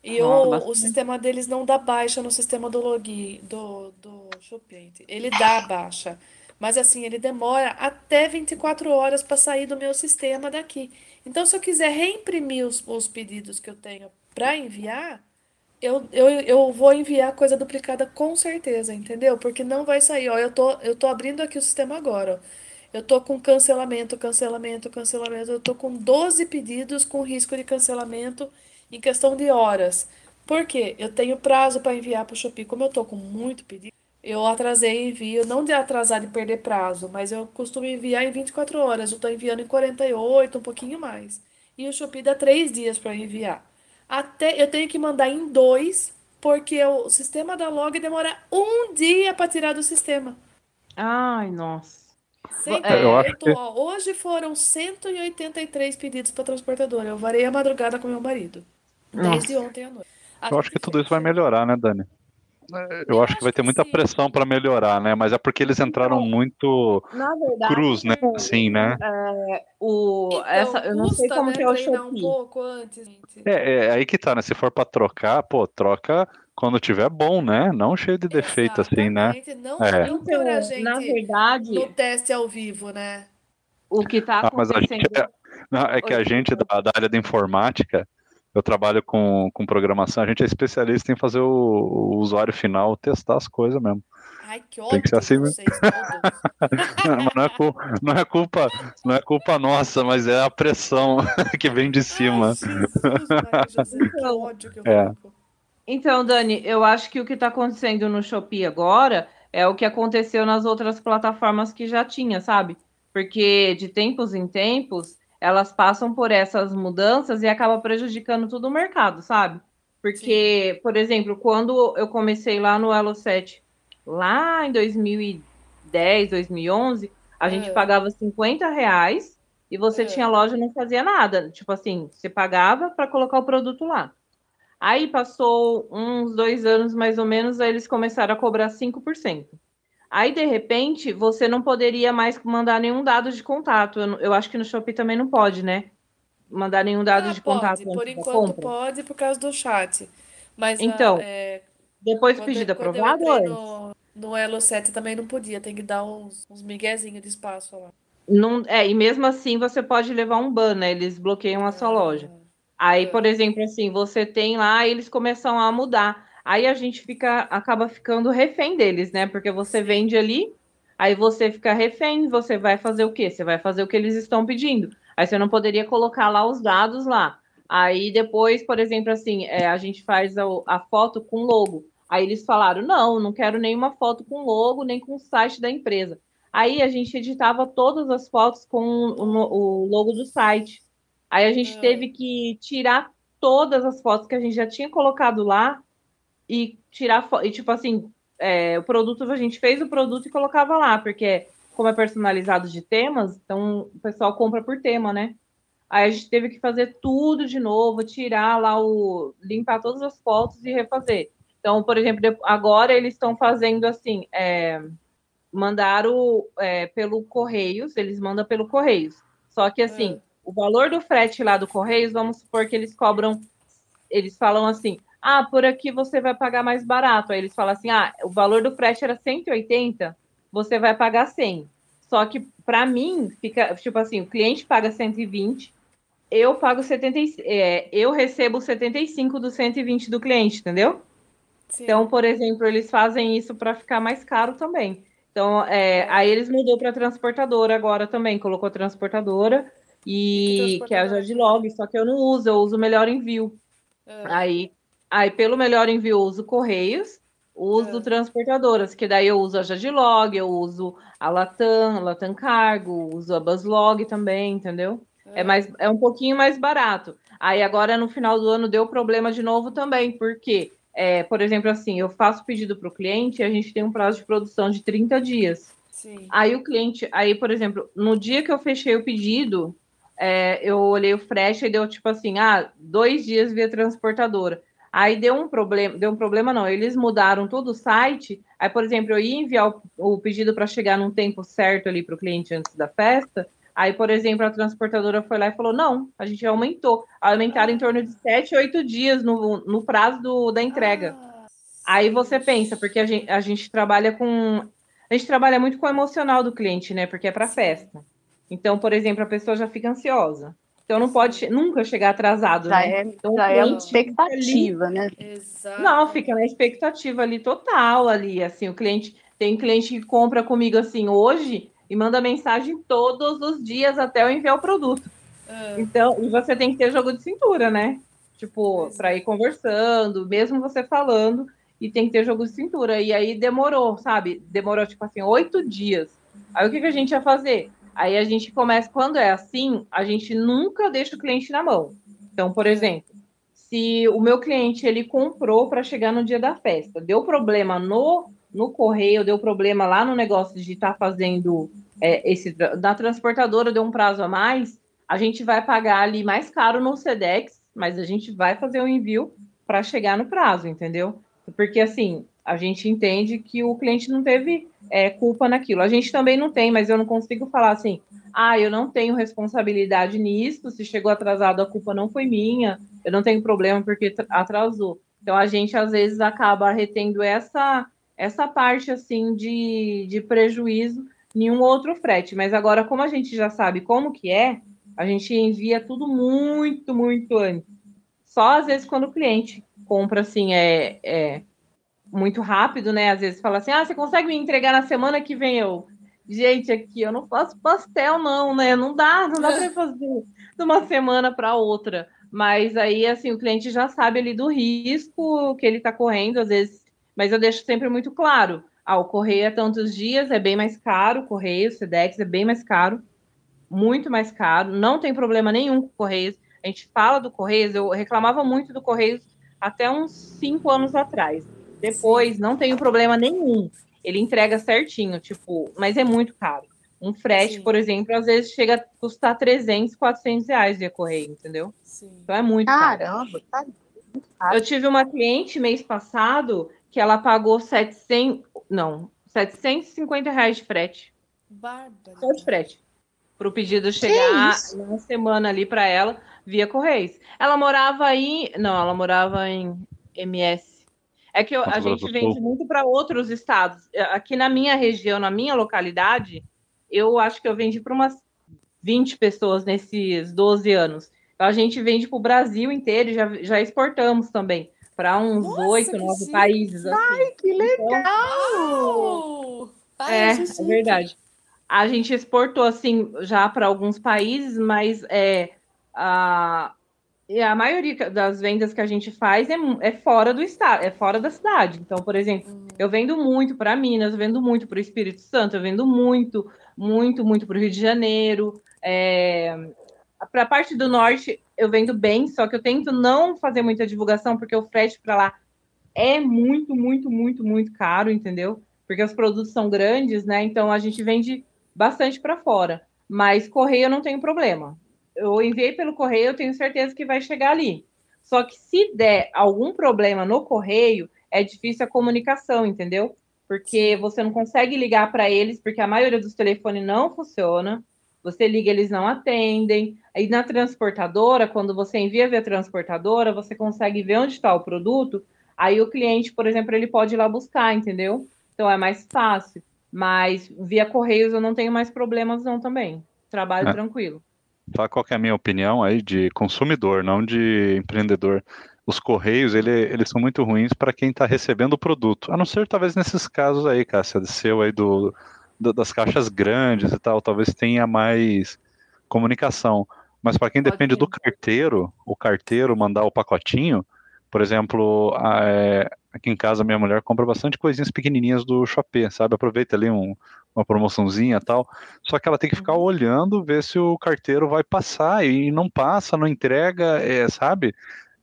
E Nossa, o, o sistema deles não dá baixa no sistema do login, do, do Shopee. Ele dá baixa. Mas assim, ele demora até 24 horas para sair do meu sistema daqui. Então, se eu quiser reimprimir os, os pedidos que eu tenho para enviar, eu, eu, eu vou enviar coisa duplicada com certeza, entendeu? Porque não vai sair. Ó, eu tô, eu tô abrindo aqui o sistema agora. ó. Eu tô com cancelamento, cancelamento, cancelamento. Eu tô com 12 pedidos com risco de cancelamento em questão de horas. Por quê? Eu tenho prazo para enviar para o Shopee. Como eu tô com muito pedido, eu atrasei envio, não de atrasar de perder prazo, mas eu costumo enviar em 24 horas. Eu tô enviando em 48, um pouquinho mais. E o Shopee dá 3 dias para enviar. Até eu tenho que mandar em dois, porque o sistema da log demora um dia para tirar do sistema. Ai, nossa. Você É, eu acho Eu tô- ó, hoje foram 183 pedidos para transportadora. Eu varei a madrugada com meu marido. Desde ontem à noite. A Eu acho que tudo isso vai melhorar, né, Dani? Eu Eu acho que vai ter que muita sim. pressão para melhorar, né? Mas é porque eles entraram muito Na verdade, cruz, né? Assim, né? o, Então, essa, eu não sei custa, como né, que é o treinar um pouco antes. É, é aí que tá, né? Se for para trocar, pô, troca quando tiver bom, né? Não cheio de defeito assim, né? Exatamente, Não, É. não a gente na verdade, no teste ao vivo, né? o que está Ah, mas a acontecendo. gente é, não, é que a gente da, da área de informática, eu trabalho com, com programação, a gente é especialista em fazer o, o usuário final testar as coisas mesmo. Ai, que Tem ódio que ser assim mesmo. mas não é, cu- não é culpa, não é culpa nossa, mas é a pressão que vem de cima. Ai, Jesus, que Então, ódio que eu É. Então, Dani, eu acho que o que está acontecendo no Shopee agora é o que aconteceu nas outras plataformas que já tinha, sabe? Porque de tempos em tempos elas passam por essas mudanças e acaba prejudicando todo o mercado, sabe? Porque, por exemplo, quando eu comecei lá no Elo 7, lá em 2010, 2011, a gente É. pagava 50 reais e você É. tinha loja e não fazia nada. Tipo assim, você pagava para colocar o produto lá. Aí passou uns dois anos mais ou menos, aí eles começaram a cobrar 5%. Aí, de repente, você não poderia mais mandar nenhum dado de contato. Eu, eu acho que no Shopee também não pode, né? Mandar nenhum dado Ah, de contato pode, por antes da enquanto pode por causa do chat. Mas ah, Então, é, Depois do pedido quando aprovado, no, no Elo 7 também não podia, tem que dar uns, uns miguezinhos de espaço lá. Não, é, e mesmo assim você pode levar um ban, né? Eles bloqueiam a sua loja. Aí, É. por exemplo, assim, você tem lá, eles começam a mudar. Aí a gente fica, acaba ficando refém deles, né? Porque você vende ali, aí você fica refém, você vai fazer o quê? Você vai fazer o que eles estão pedindo. Aí você não poderia colocar lá os dados lá. Aí depois, por exemplo, assim, é, a gente faz a, a foto com logo. Aí eles falaram: não, não quero nenhuma foto com logo, nem com o site da empresa. Aí a gente editava todas as fotos com o, o logo do site. Aí a gente teve que tirar todas as fotos que a gente já tinha colocado lá e tirar e tipo assim, é, o produto a gente fez o produto e colocava lá, porque como é personalizado de temas, então o pessoal compra por tema, né? Aí a gente teve que fazer tudo de novo, tirar lá o limpar todas as fotos e refazer. Então, por exemplo, agora eles estão fazendo assim, é, mandaram é, pelo Correios, eles mandam pelo Correios. Só que assim, É. o valor do frete lá do Correios, vamos supor que eles cobram, eles falam assim, ah, por aqui você vai pagar mais barato. Aí eles falam assim, ah, o valor do frete era 180, você vai pagar 100. Só que para mim, fica, tipo assim, o cliente paga 120, eu pago 70, é, eu recebo 75 do 120 do cliente, entendeu? Sim. Então, por exemplo, eles fazem isso para ficar mais caro também. Então, é, aí eles mudou para transportadora agora também, colocou transportadora e Que que é a transportadora? Jadlog, só que eu não uso, eu uso o melhor envio. É. Aí, aí pelo melhor envio eu uso Correios, uso É. transportadoras, que daí eu uso a Jadlog, eu uso a Latam, a Latam Cargo, uso a Buzzlog também, entendeu? É, mais, é um pouquinho mais barato. Aí agora no final do ano deu problema de novo também, porque, é, por exemplo, assim, eu faço pedido para o cliente e a gente tem um prazo de produção de 30 dias. Sim. Aí o cliente, aí, por exemplo, no dia que eu fechei o pedido, é, eu olhei o frete e deu tipo assim, ah, dois dias via transportadora. Aí deu um problema, deu um problema não, eles mudaram todo o site. Aí, por exemplo, eu ia enviar o, o pedido para chegar num tempo certo ali para o cliente antes da festa. Aí, por exemplo, a transportadora foi lá e falou: não, a gente aumentou. Aumentaram em torno de 7, 8 dias no, no prazo do, da entrega. Aí você pensa, porque a gente, a gente trabalha com. A gente trabalha muito com o emocional do cliente, né? Porque é para festa. Então, por exemplo, a pessoa já fica ansiosa. Então não pode nunca chegar atrasado, Já né? é, Então, já é expectativa, né? Exato. não, fica na expectativa ali total ali, assim, o cliente tem cliente que compra comigo assim hoje e manda mensagem todos os dias até eu enviar o produto. Ah, Então, e você tem que ter jogo de cintura, né? Tipo, para ir conversando, mesmo você falando, e tem que ter jogo de cintura. E aí demorou, sabe? Demorou, tipo assim, oito dias. Aí o que, que a gente ia fazer? Aí a gente começa, quando é assim, a gente nunca deixa o cliente na mão. Então, por exemplo, se o meu cliente ele comprou para chegar no dia da festa, deu problema no, no correio, deu problema lá no negócio de estar fazendo é, esse da transportadora, deu um prazo a mais, a gente vai pagar ali mais caro no Sedex, mas a gente vai fazer o envio para chegar no prazo, entendeu? Porque assim, a gente entende que o cliente não teve é, culpa naquilo. A gente também não tem, mas eu não consigo falar assim, ah, eu não tenho responsabilidade nisso, se chegou atrasado, a culpa não foi minha, eu não tenho problema porque atrasou. Então a gente às vezes acaba retendo essa essa parte assim de, de prejuízo em um outro frete. Mas agora, como a gente já sabe como que é, a gente envia tudo muito, muito antes. Só às vezes quando o cliente compra assim, é, é muito rápido, né? Às vezes fala assim: ah, você consegue me entregar na semana que vem? Eu, gente, aqui eu não faço pastel, não, né? Não dá, não dá para fazer de uma semana para outra. Mas aí, assim, o cliente já sabe ali do risco que ele está correndo, às vezes, mas eu deixo sempre muito claro. Ah, o correio é tantos dias, é bem mais caro, o correio, o Sedex é bem mais caro, muito mais caro, não tem problema nenhum com o Correios. A gente fala do Correios, eu reclamava muito do Correios até uns cinco anos atrás. Depois, não tenho problema nenhum. Ele entrega certinho, tipo, mas é muito caro. Um frete, Sim. por exemplo, às vezes chega a custar 300, 400 reais via correio, entendeu? Sim. Então é muito Caramba, caro. Tá Eu tive uma cliente mês passado que ela pagou 700, não, 750 reais de frete. Bárbaro. Só de frete. Para o pedido chegar uma semana ali para ela via Correios. Ela morava aí, não, ela morava em MS. É que eu, a gente vende muito para outros estados. É, aqui na minha região, na minha localidade, eu acho que eu vendi para umas 20 pessoas nesses 12 anos. Então, a gente vende para o Brasil inteiro, já, já exportamos também para uns oito, nove países. Assim. Ai, que então, legal! Então, é, é verdade. A gente exportou assim já para alguns países, mas é, a, e a maioria das vendas que a gente faz é, é fora do estado, é fora da cidade. Então, por exemplo, uhum. eu vendo muito para Minas, eu vendo muito para o Espírito Santo, eu vendo muito, muito, muito para o Rio de Janeiro. É... Para a parte do norte, eu vendo bem, só que eu tento não fazer muita divulgação, porque o frete para lá é muito, muito, muito, muito caro, entendeu? Porque os produtos são grandes, né? Então a gente vende bastante para fora. Mas correio eu não tenho problema eu enviei pelo correio, eu tenho certeza que vai chegar ali. Só que se der algum problema no correio, é difícil a comunicação, entendeu? Porque você não consegue ligar para eles, porque a maioria dos telefones não funciona. Você liga, eles não atendem. Aí na transportadora, quando você envia via transportadora, você consegue ver onde está o produto. Aí o cliente, por exemplo, ele pode ir lá buscar, entendeu? Então é mais fácil. Mas via correios eu não tenho mais problemas não também. Trabalho é. tranquilo. Tá, qual é a minha opinião aí de consumidor, não de empreendedor? Os correios, ele, eles são muito ruins para quem está recebendo o produto. A não ser talvez nesses casos aí, Cássia, seu aí do, do, das caixas grandes e tal, talvez tenha mais comunicação. Mas para quem Pode depende do carteiro, o carteiro mandar o pacotinho, por exemplo, a, é, aqui em casa minha mulher compra bastante coisinhas pequenininhas do Shopee, sabe? Aproveita ali um, uma promoçãozinha tal. Só que ela tem que ficar uhum. olhando, ver se o carteiro vai passar e não passa, não entrega, é, sabe?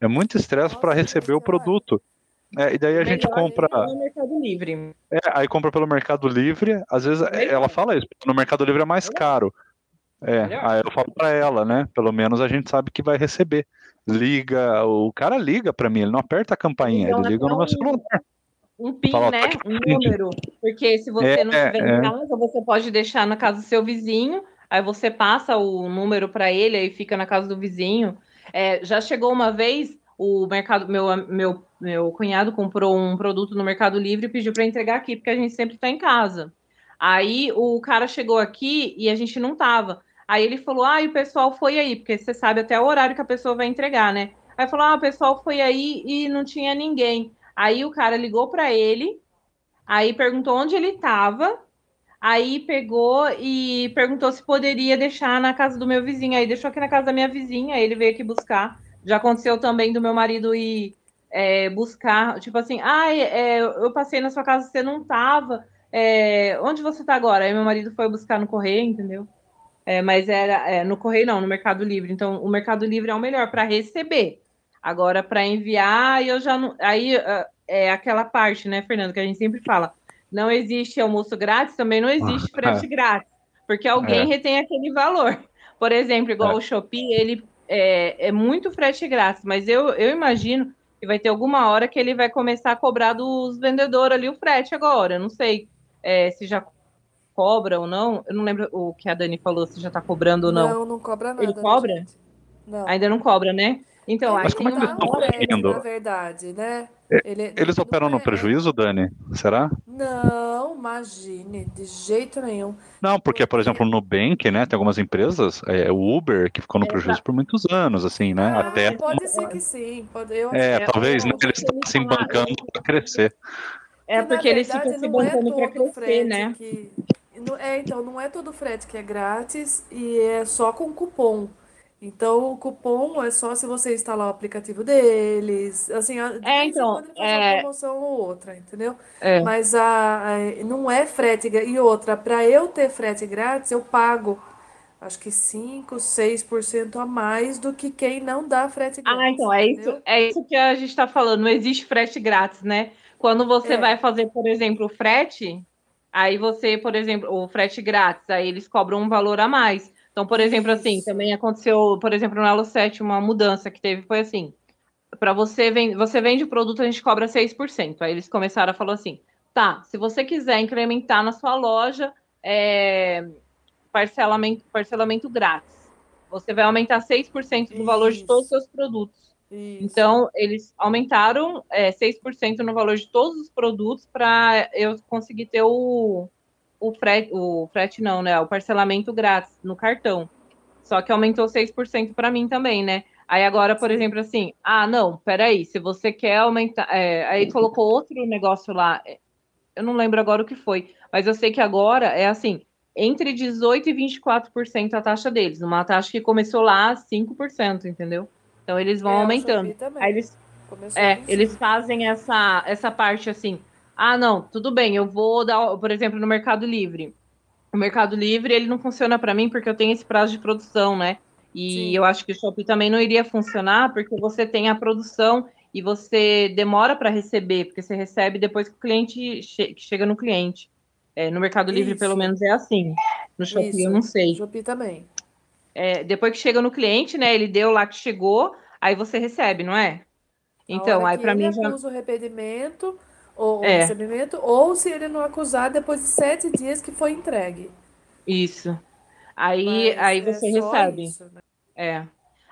É muito estresse para receber o produto. É, e daí a gente compra. No Mercado Livre. É, aí compra pelo Mercado Livre. Às vezes ela fala isso, no Mercado Livre é mais caro. É, aí eu falo para ela, né? Pelo menos a gente sabe que vai receber. Liga, o cara liga para mim, ele não aperta a campainha, então, ele liga no meu celular um PIN, Fala, né? Um número. Porque se você é, não estiver é. em casa, você pode deixar na casa do seu vizinho, aí você passa o número para ele, aí fica na casa do vizinho. É, já chegou uma vez, o mercado, meu, meu, meu cunhado comprou um produto no Mercado Livre e pediu para entregar aqui, porque a gente sempre está em casa. Aí o cara chegou aqui e a gente não tava. Aí ele falou: Ah, e o pessoal foi aí, porque você sabe até o horário que a pessoa vai entregar, né? Aí falou: Ah, o pessoal foi aí e não tinha ninguém. Aí o cara ligou para ele, aí perguntou onde ele estava, aí pegou e perguntou se poderia deixar na casa do meu vizinho. Aí deixou aqui na casa da minha vizinha, ele veio aqui buscar. Já aconteceu também do meu marido ir é, buscar, tipo assim, ah, é, eu passei na sua casa, você não estava. É, onde você está agora? Aí meu marido foi buscar no correio, entendeu? É, mas era é, no correio não, no Mercado Livre. Então o Mercado Livre é o melhor para receber. Agora, para enviar, eu já não. Aí ah, é aquela parte, né, Fernando, que a gente sempre fala. Não existe almoço grátis, também não existe frete grátis, porque alguém é. retém aquele valor. Por exemplo, igual é. o Shopee, ele é, é muito frete grátis, mas eu, eu imagino que vai ter alguma hora que ele vai começar a cobrar dos vendedores ali o frete agora. Eu não sei é, se já cobra ou não. Eu não lembro o que a Dani falou, se já está cobrando ou não. Não, não cobra nada. Ele cobra? Não. Ainda não cobra, né? Então, Mas aí como é que tem eles Tá estão conseguindo? na verdade, né? É, Ele- Eles não operam é, no prejuízo, Dani? Será? Não, imagine, de jeito nenhum. Não, porque, por exemplo, no Nubank, né, tem algumas empresas, é, o Uber, que ficou no prejuízo por muitos anos, assim, né, Ah, até... pode ser que sim. Pode, eu acho É, que talvez, né, eles estão se bancando para crescer. É Que, porque eles ficam se não é bancando para todo crescer, frete né? que- não- é, então, não é todo frete que é grátis e é só com cupom. Então, o cupom é só se você instalar o aplicativo deles. Assim, de em então, é- uma promoção ou outra, entendeu? É. Mas a, a- não é frete. E outra, para eu ter frete grátis, eu pago acho que 5, 6% a mais do que quem não dá frete grátis. Ah, então, é isso, é isso que a gente está falando. Não existe frete grátis, né? Quando você É. vai fazer, por exemplo, o frete, aí você, por exemplo, o frete grátis, aí eles cobram um valor a mais. Então, por exemplo, assim, Isso. também aconteceu, por exemplo, no Elo 7, uma mudança que teve, foi assim, para você, ven você vende o produto, a gente cobra 6%. Aí eles começaram a falar assim, tá, se você quiser incrementar na sua loja, é, parcelamento, parcelamento grátis. Você vai aumentar 6% do valor de Isso. todos os seus produtos. Isso. Então, eles aumentaram é, 6% no valor de todos os produtos para eu conseguir ter o, o frete, o frete não, né? O parcelamento grátis no cartão. Só que aumentou 6% para mim também, né? Aí agora, por exemplo, assim, ah, não, peraí, se você quer aumentar. é, aí colocou outro negócio lá, é, eu não lembro agora o que foi, mas eu sei que agora é assim, entre 18% e 24% a taxa deles, uma taxa que começou lá a 5%, entendeu? Então eles vão É, aumentando. Aí eles, Começou é, eles fazem essa, essa parte assim. Ah, não, tudo bem, eu vou dar, por exemplo, no Mercado Livre. O Mercado Livre, ele não funciona para mim porque eu tenho esse prazo de produção, né? E Sim. eu acho que o Shopee também não iria funcionar porque você tem a produção e você demora para receber, porque você recebe depois que o cliente che que chega no cliente. É, no Mercado Livre, Isso. pelo menos, é assim. No Shopee, Isso. eu não sei. Shopee também. É, depois que chega no cliente, né? Ele deu lá que chegou, aí você recebe, não é? Então, aí para mim já. acusa o arrependimento ou o É. recebimento, ou se ele não acusar depois de sete dias que foi entregue. Isso. Aí, Mas aí é você recebe. isso, né? É.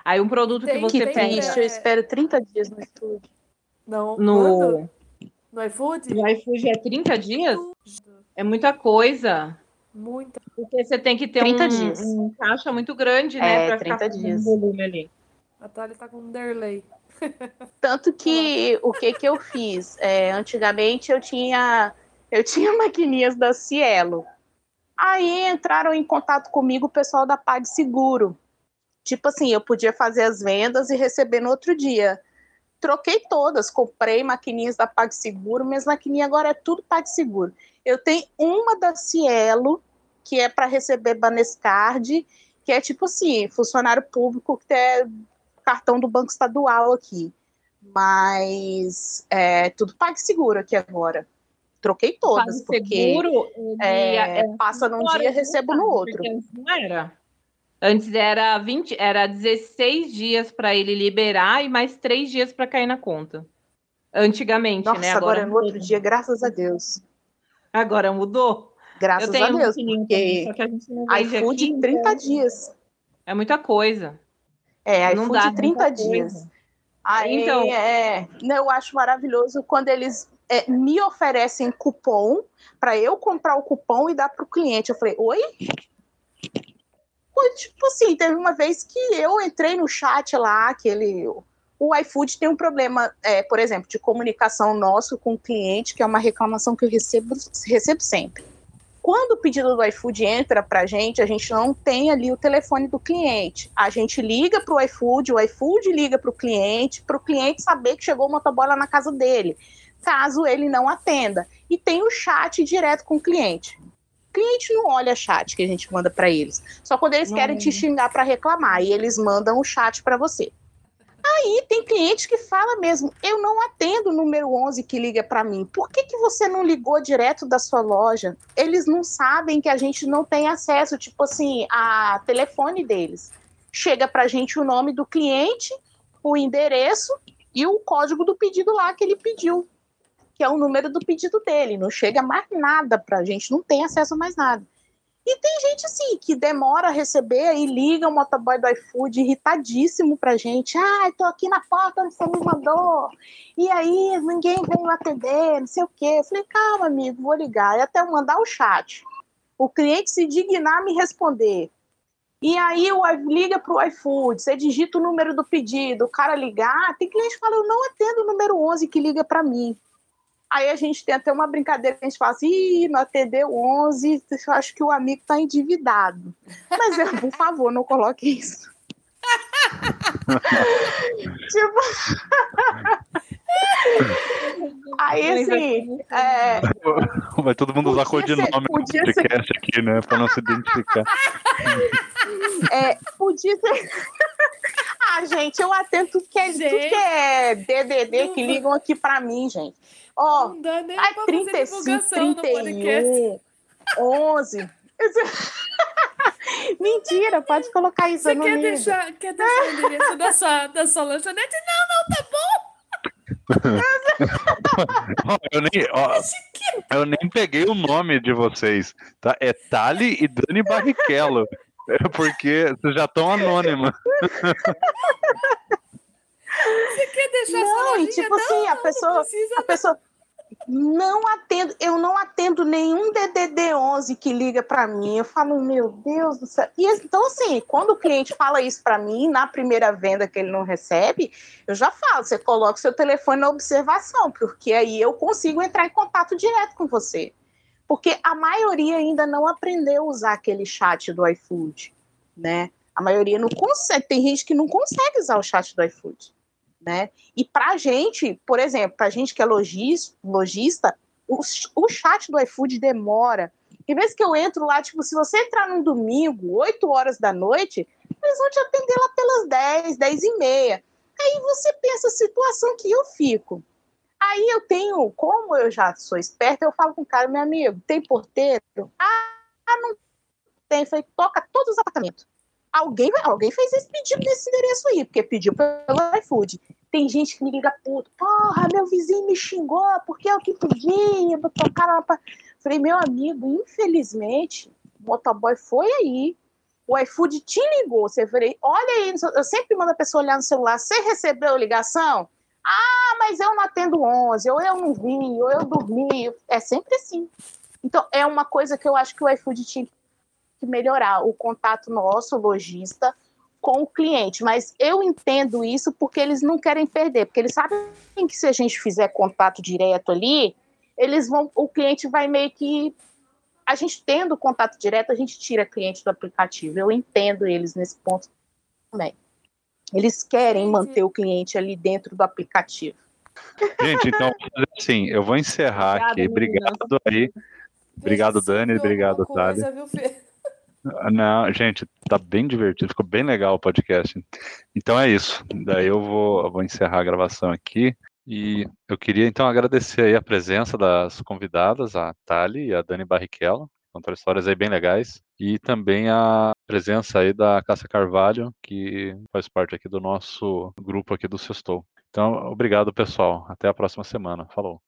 Aí um produto que Tem- você Que tem triste, eu espero 30 dias no estúdio. Não, no, quando? No iFood? no iFood é 30 dias? É muita coisa. Muita. Porque você tem que ter 30 um, dias. um caixa muito grande, né? É, pra ficar 30 fazendo dias. volume ali. A Thalia tá com um derlei. Tanto que o que que eu fiz? É, antigamente eu tinha eu tinha maquininhas da Cielo. Aí entraram em contato comigo o pessoal da PagSeguro. Tipo assim, eu podia fazer as vendas e receber no outro dia. Troquei todas, comprei maquininhas da PagSeguro, minhas maquininhas agora é tudo PagSeguro. Eu tenho uma da Cielo, que é para receber Banescard, que é tipo assim, funcionário público que tem cartão do Banco Estadual aqui. Mas é tudo PagSeguro aqui agora. Troquei todas, porque seguro, ele é, é passa num dia, de recebo no outro. porque Antes não era. Antes era 20, era 16 dias para ele liberar e mais 3 dias para cair na conta. Antigamente, Nossa, né? agora, é no mudou. outro dia, graças a Deus. Agora mudou. Graças Eu tenho a Deus, um também, porque só que a gente não vende iFood em 30 então dias. É muita coisa. É, Não iFood dá, em 30 muita dias. coisa. Aí, Então- é, né, eu acho maravilhoso quando eles é, me oferecem cupom para eu comprar o cupom e dar para o cliente. Eu falei, oi? Tipo assim, teve uma vez que eu entrei no chat lá, aquele. O iFood tem um problema, é, por exemplo, de comunicação nosso com o cliente, que é uma reclamação que eu recebo, recebo sempre. Quando o pedido do iFood entra para a gente, a gente não tem ali o telefone do cliente. A gente liga para o iFood, o iFood liga para o cliente, para o cliente saber que chegou o motoboy na casa dele, caso ele não atenda. E tem o chat direto com o cliente. O cliente não olha chat que a gente manda para eles. Só quando eles Não querem te xingar para reclamar, e eles mandam o chat para você. Aí tem cliente que fala mesmo, eu não atendo o número 11 que liga para mim. Por que, que você não ligou direto da sua loja? Eles não sabem que a gente não tem acesso, tipo assim, a telefone deles. Chega pra gente o nome do cliente, o endereço e o código do pedido lá que ele pediu, que é o número do pedido dele. Não chega mais nada pra gente, não tem acesso a mais nada. E tem gente assim que demora a receber e liga o motoboy do iFood irritadíssimo pra gente. Ah, tô aqui na porta você me mandou. E aí, ninguém veio atender, não sei o quê. Eu falei, calma, amigo, vou ligar. E até eu mandar o chat. O cliente se dignar a me responder. E aí o liga para o iFood, você digita o número do pedido, o cara ligar, tem cliente que fala, eu não atendo o número 11 que liga para mim. Aí a gente tem até uma brincadeira que a gente fala assim, Ih, não atendeu 11, eu acho que o amigo está endividado. Mas, é, por favor, não coloque isso. tipo... Aí, assim. É... Vai todo mundo usar codinome no podcast ser... aqui, né? Pra não se identificar. É, podia ser. Ah, gente, eu atendo tudo que é, tudo que é DDD que ligam aqui pra mim, gente. Ó, oh, ai, 35, 31, 11. Mentira, pode colocar isso Você quer deixar, quer deixar o endereço da sua, da sua lanchonete? Não, não, tá bom eu, nem, ó, eu nem peguei o nome de vocês, tá? É Tali e Dani Barrichello, porque vocês já estão anônimas. Você quer deixar não, essa tipo assim, não, assim, a pessoa, a pessoa não atendo, eu não atendo nenhum DDD 11 que liga para mim. Eu falo, meu Deus do céu. E, então, assim, quando o cliente fala isso para mim, na primeira venda que ele não recebe, eu já falo, você coloca o seu telefone na observação, porque aí eu consigo entrar em contato direto com você. Porque a maioria ainda não aprendeu a usar aquele chat do iFood, né? A maioria não consegue, tem gente que não consegue usar o chat do iFood né? E para gente, por exemplo, para gente que é logista, logista o, o chat do iFood demora. Em vez que eu entro lá, tipo, se você entrar num domingo, 8 horas da noite, eles vão te atender lá pelas 10, 10 e meia. Aí você pensa a situação que eu fico. Aí eu tenho, como eu já sou esperta, eu falo com o cara, meu amigo, tem porteiro? Ah, não tem. Falei, toca todos os apartamentos. Alguém, alguém fez esse pedido nesse endereço aí, porque pediu pelo iFood. Tem gente que me liga puto, porra, meu vizinho me xingou, porque eu que pedi, tocar pra... Falei, meu amigo, infelizmente, o motoboy foi aí, o iFood te ligou, você falei, olha aí, eu sempre mando a pessoa olhar no celular, você recebeu a ligação? Ah, mas eu não atendo 11, ou eu não vi, ou eu dormi, é sempre assim. Então, é uma coisa que eu acho que o iFood tinha que melhorar o contato nosso, lojista, com o cliente. Mas eu entendo isso porque eles não querem perder, porque eles sabem que se a gente fizer contato direto ali, eles vão, o cliente vai meio que a gente tendo contato direto, a gente tira cliente do aplicativo. Eu entendo eles nesse ponto também. Eles querem manter o cliente ali dentro do aplicativo. Gente, então, assim, eu vou encerrar Obrigada, aqui. Obrigado aí. Obrigado, Dani. Obrigado, Thalia. Não, gente, tá bem divertido, ficou bem legal o podcast. Então é isso. Daí eu vou, eu vou encerrar a gravação aqui. E eu queria então agradecer aí a presença das convidadas, a Tali e a Dani Barrichello, contaram histórias aí bem legais, e também a presença aí da Cássia Carvalho, que faz parte aqui do nosso grupo aqui do Sextou. Então, obrigado, pessoal. Até a próxima semana. Falou.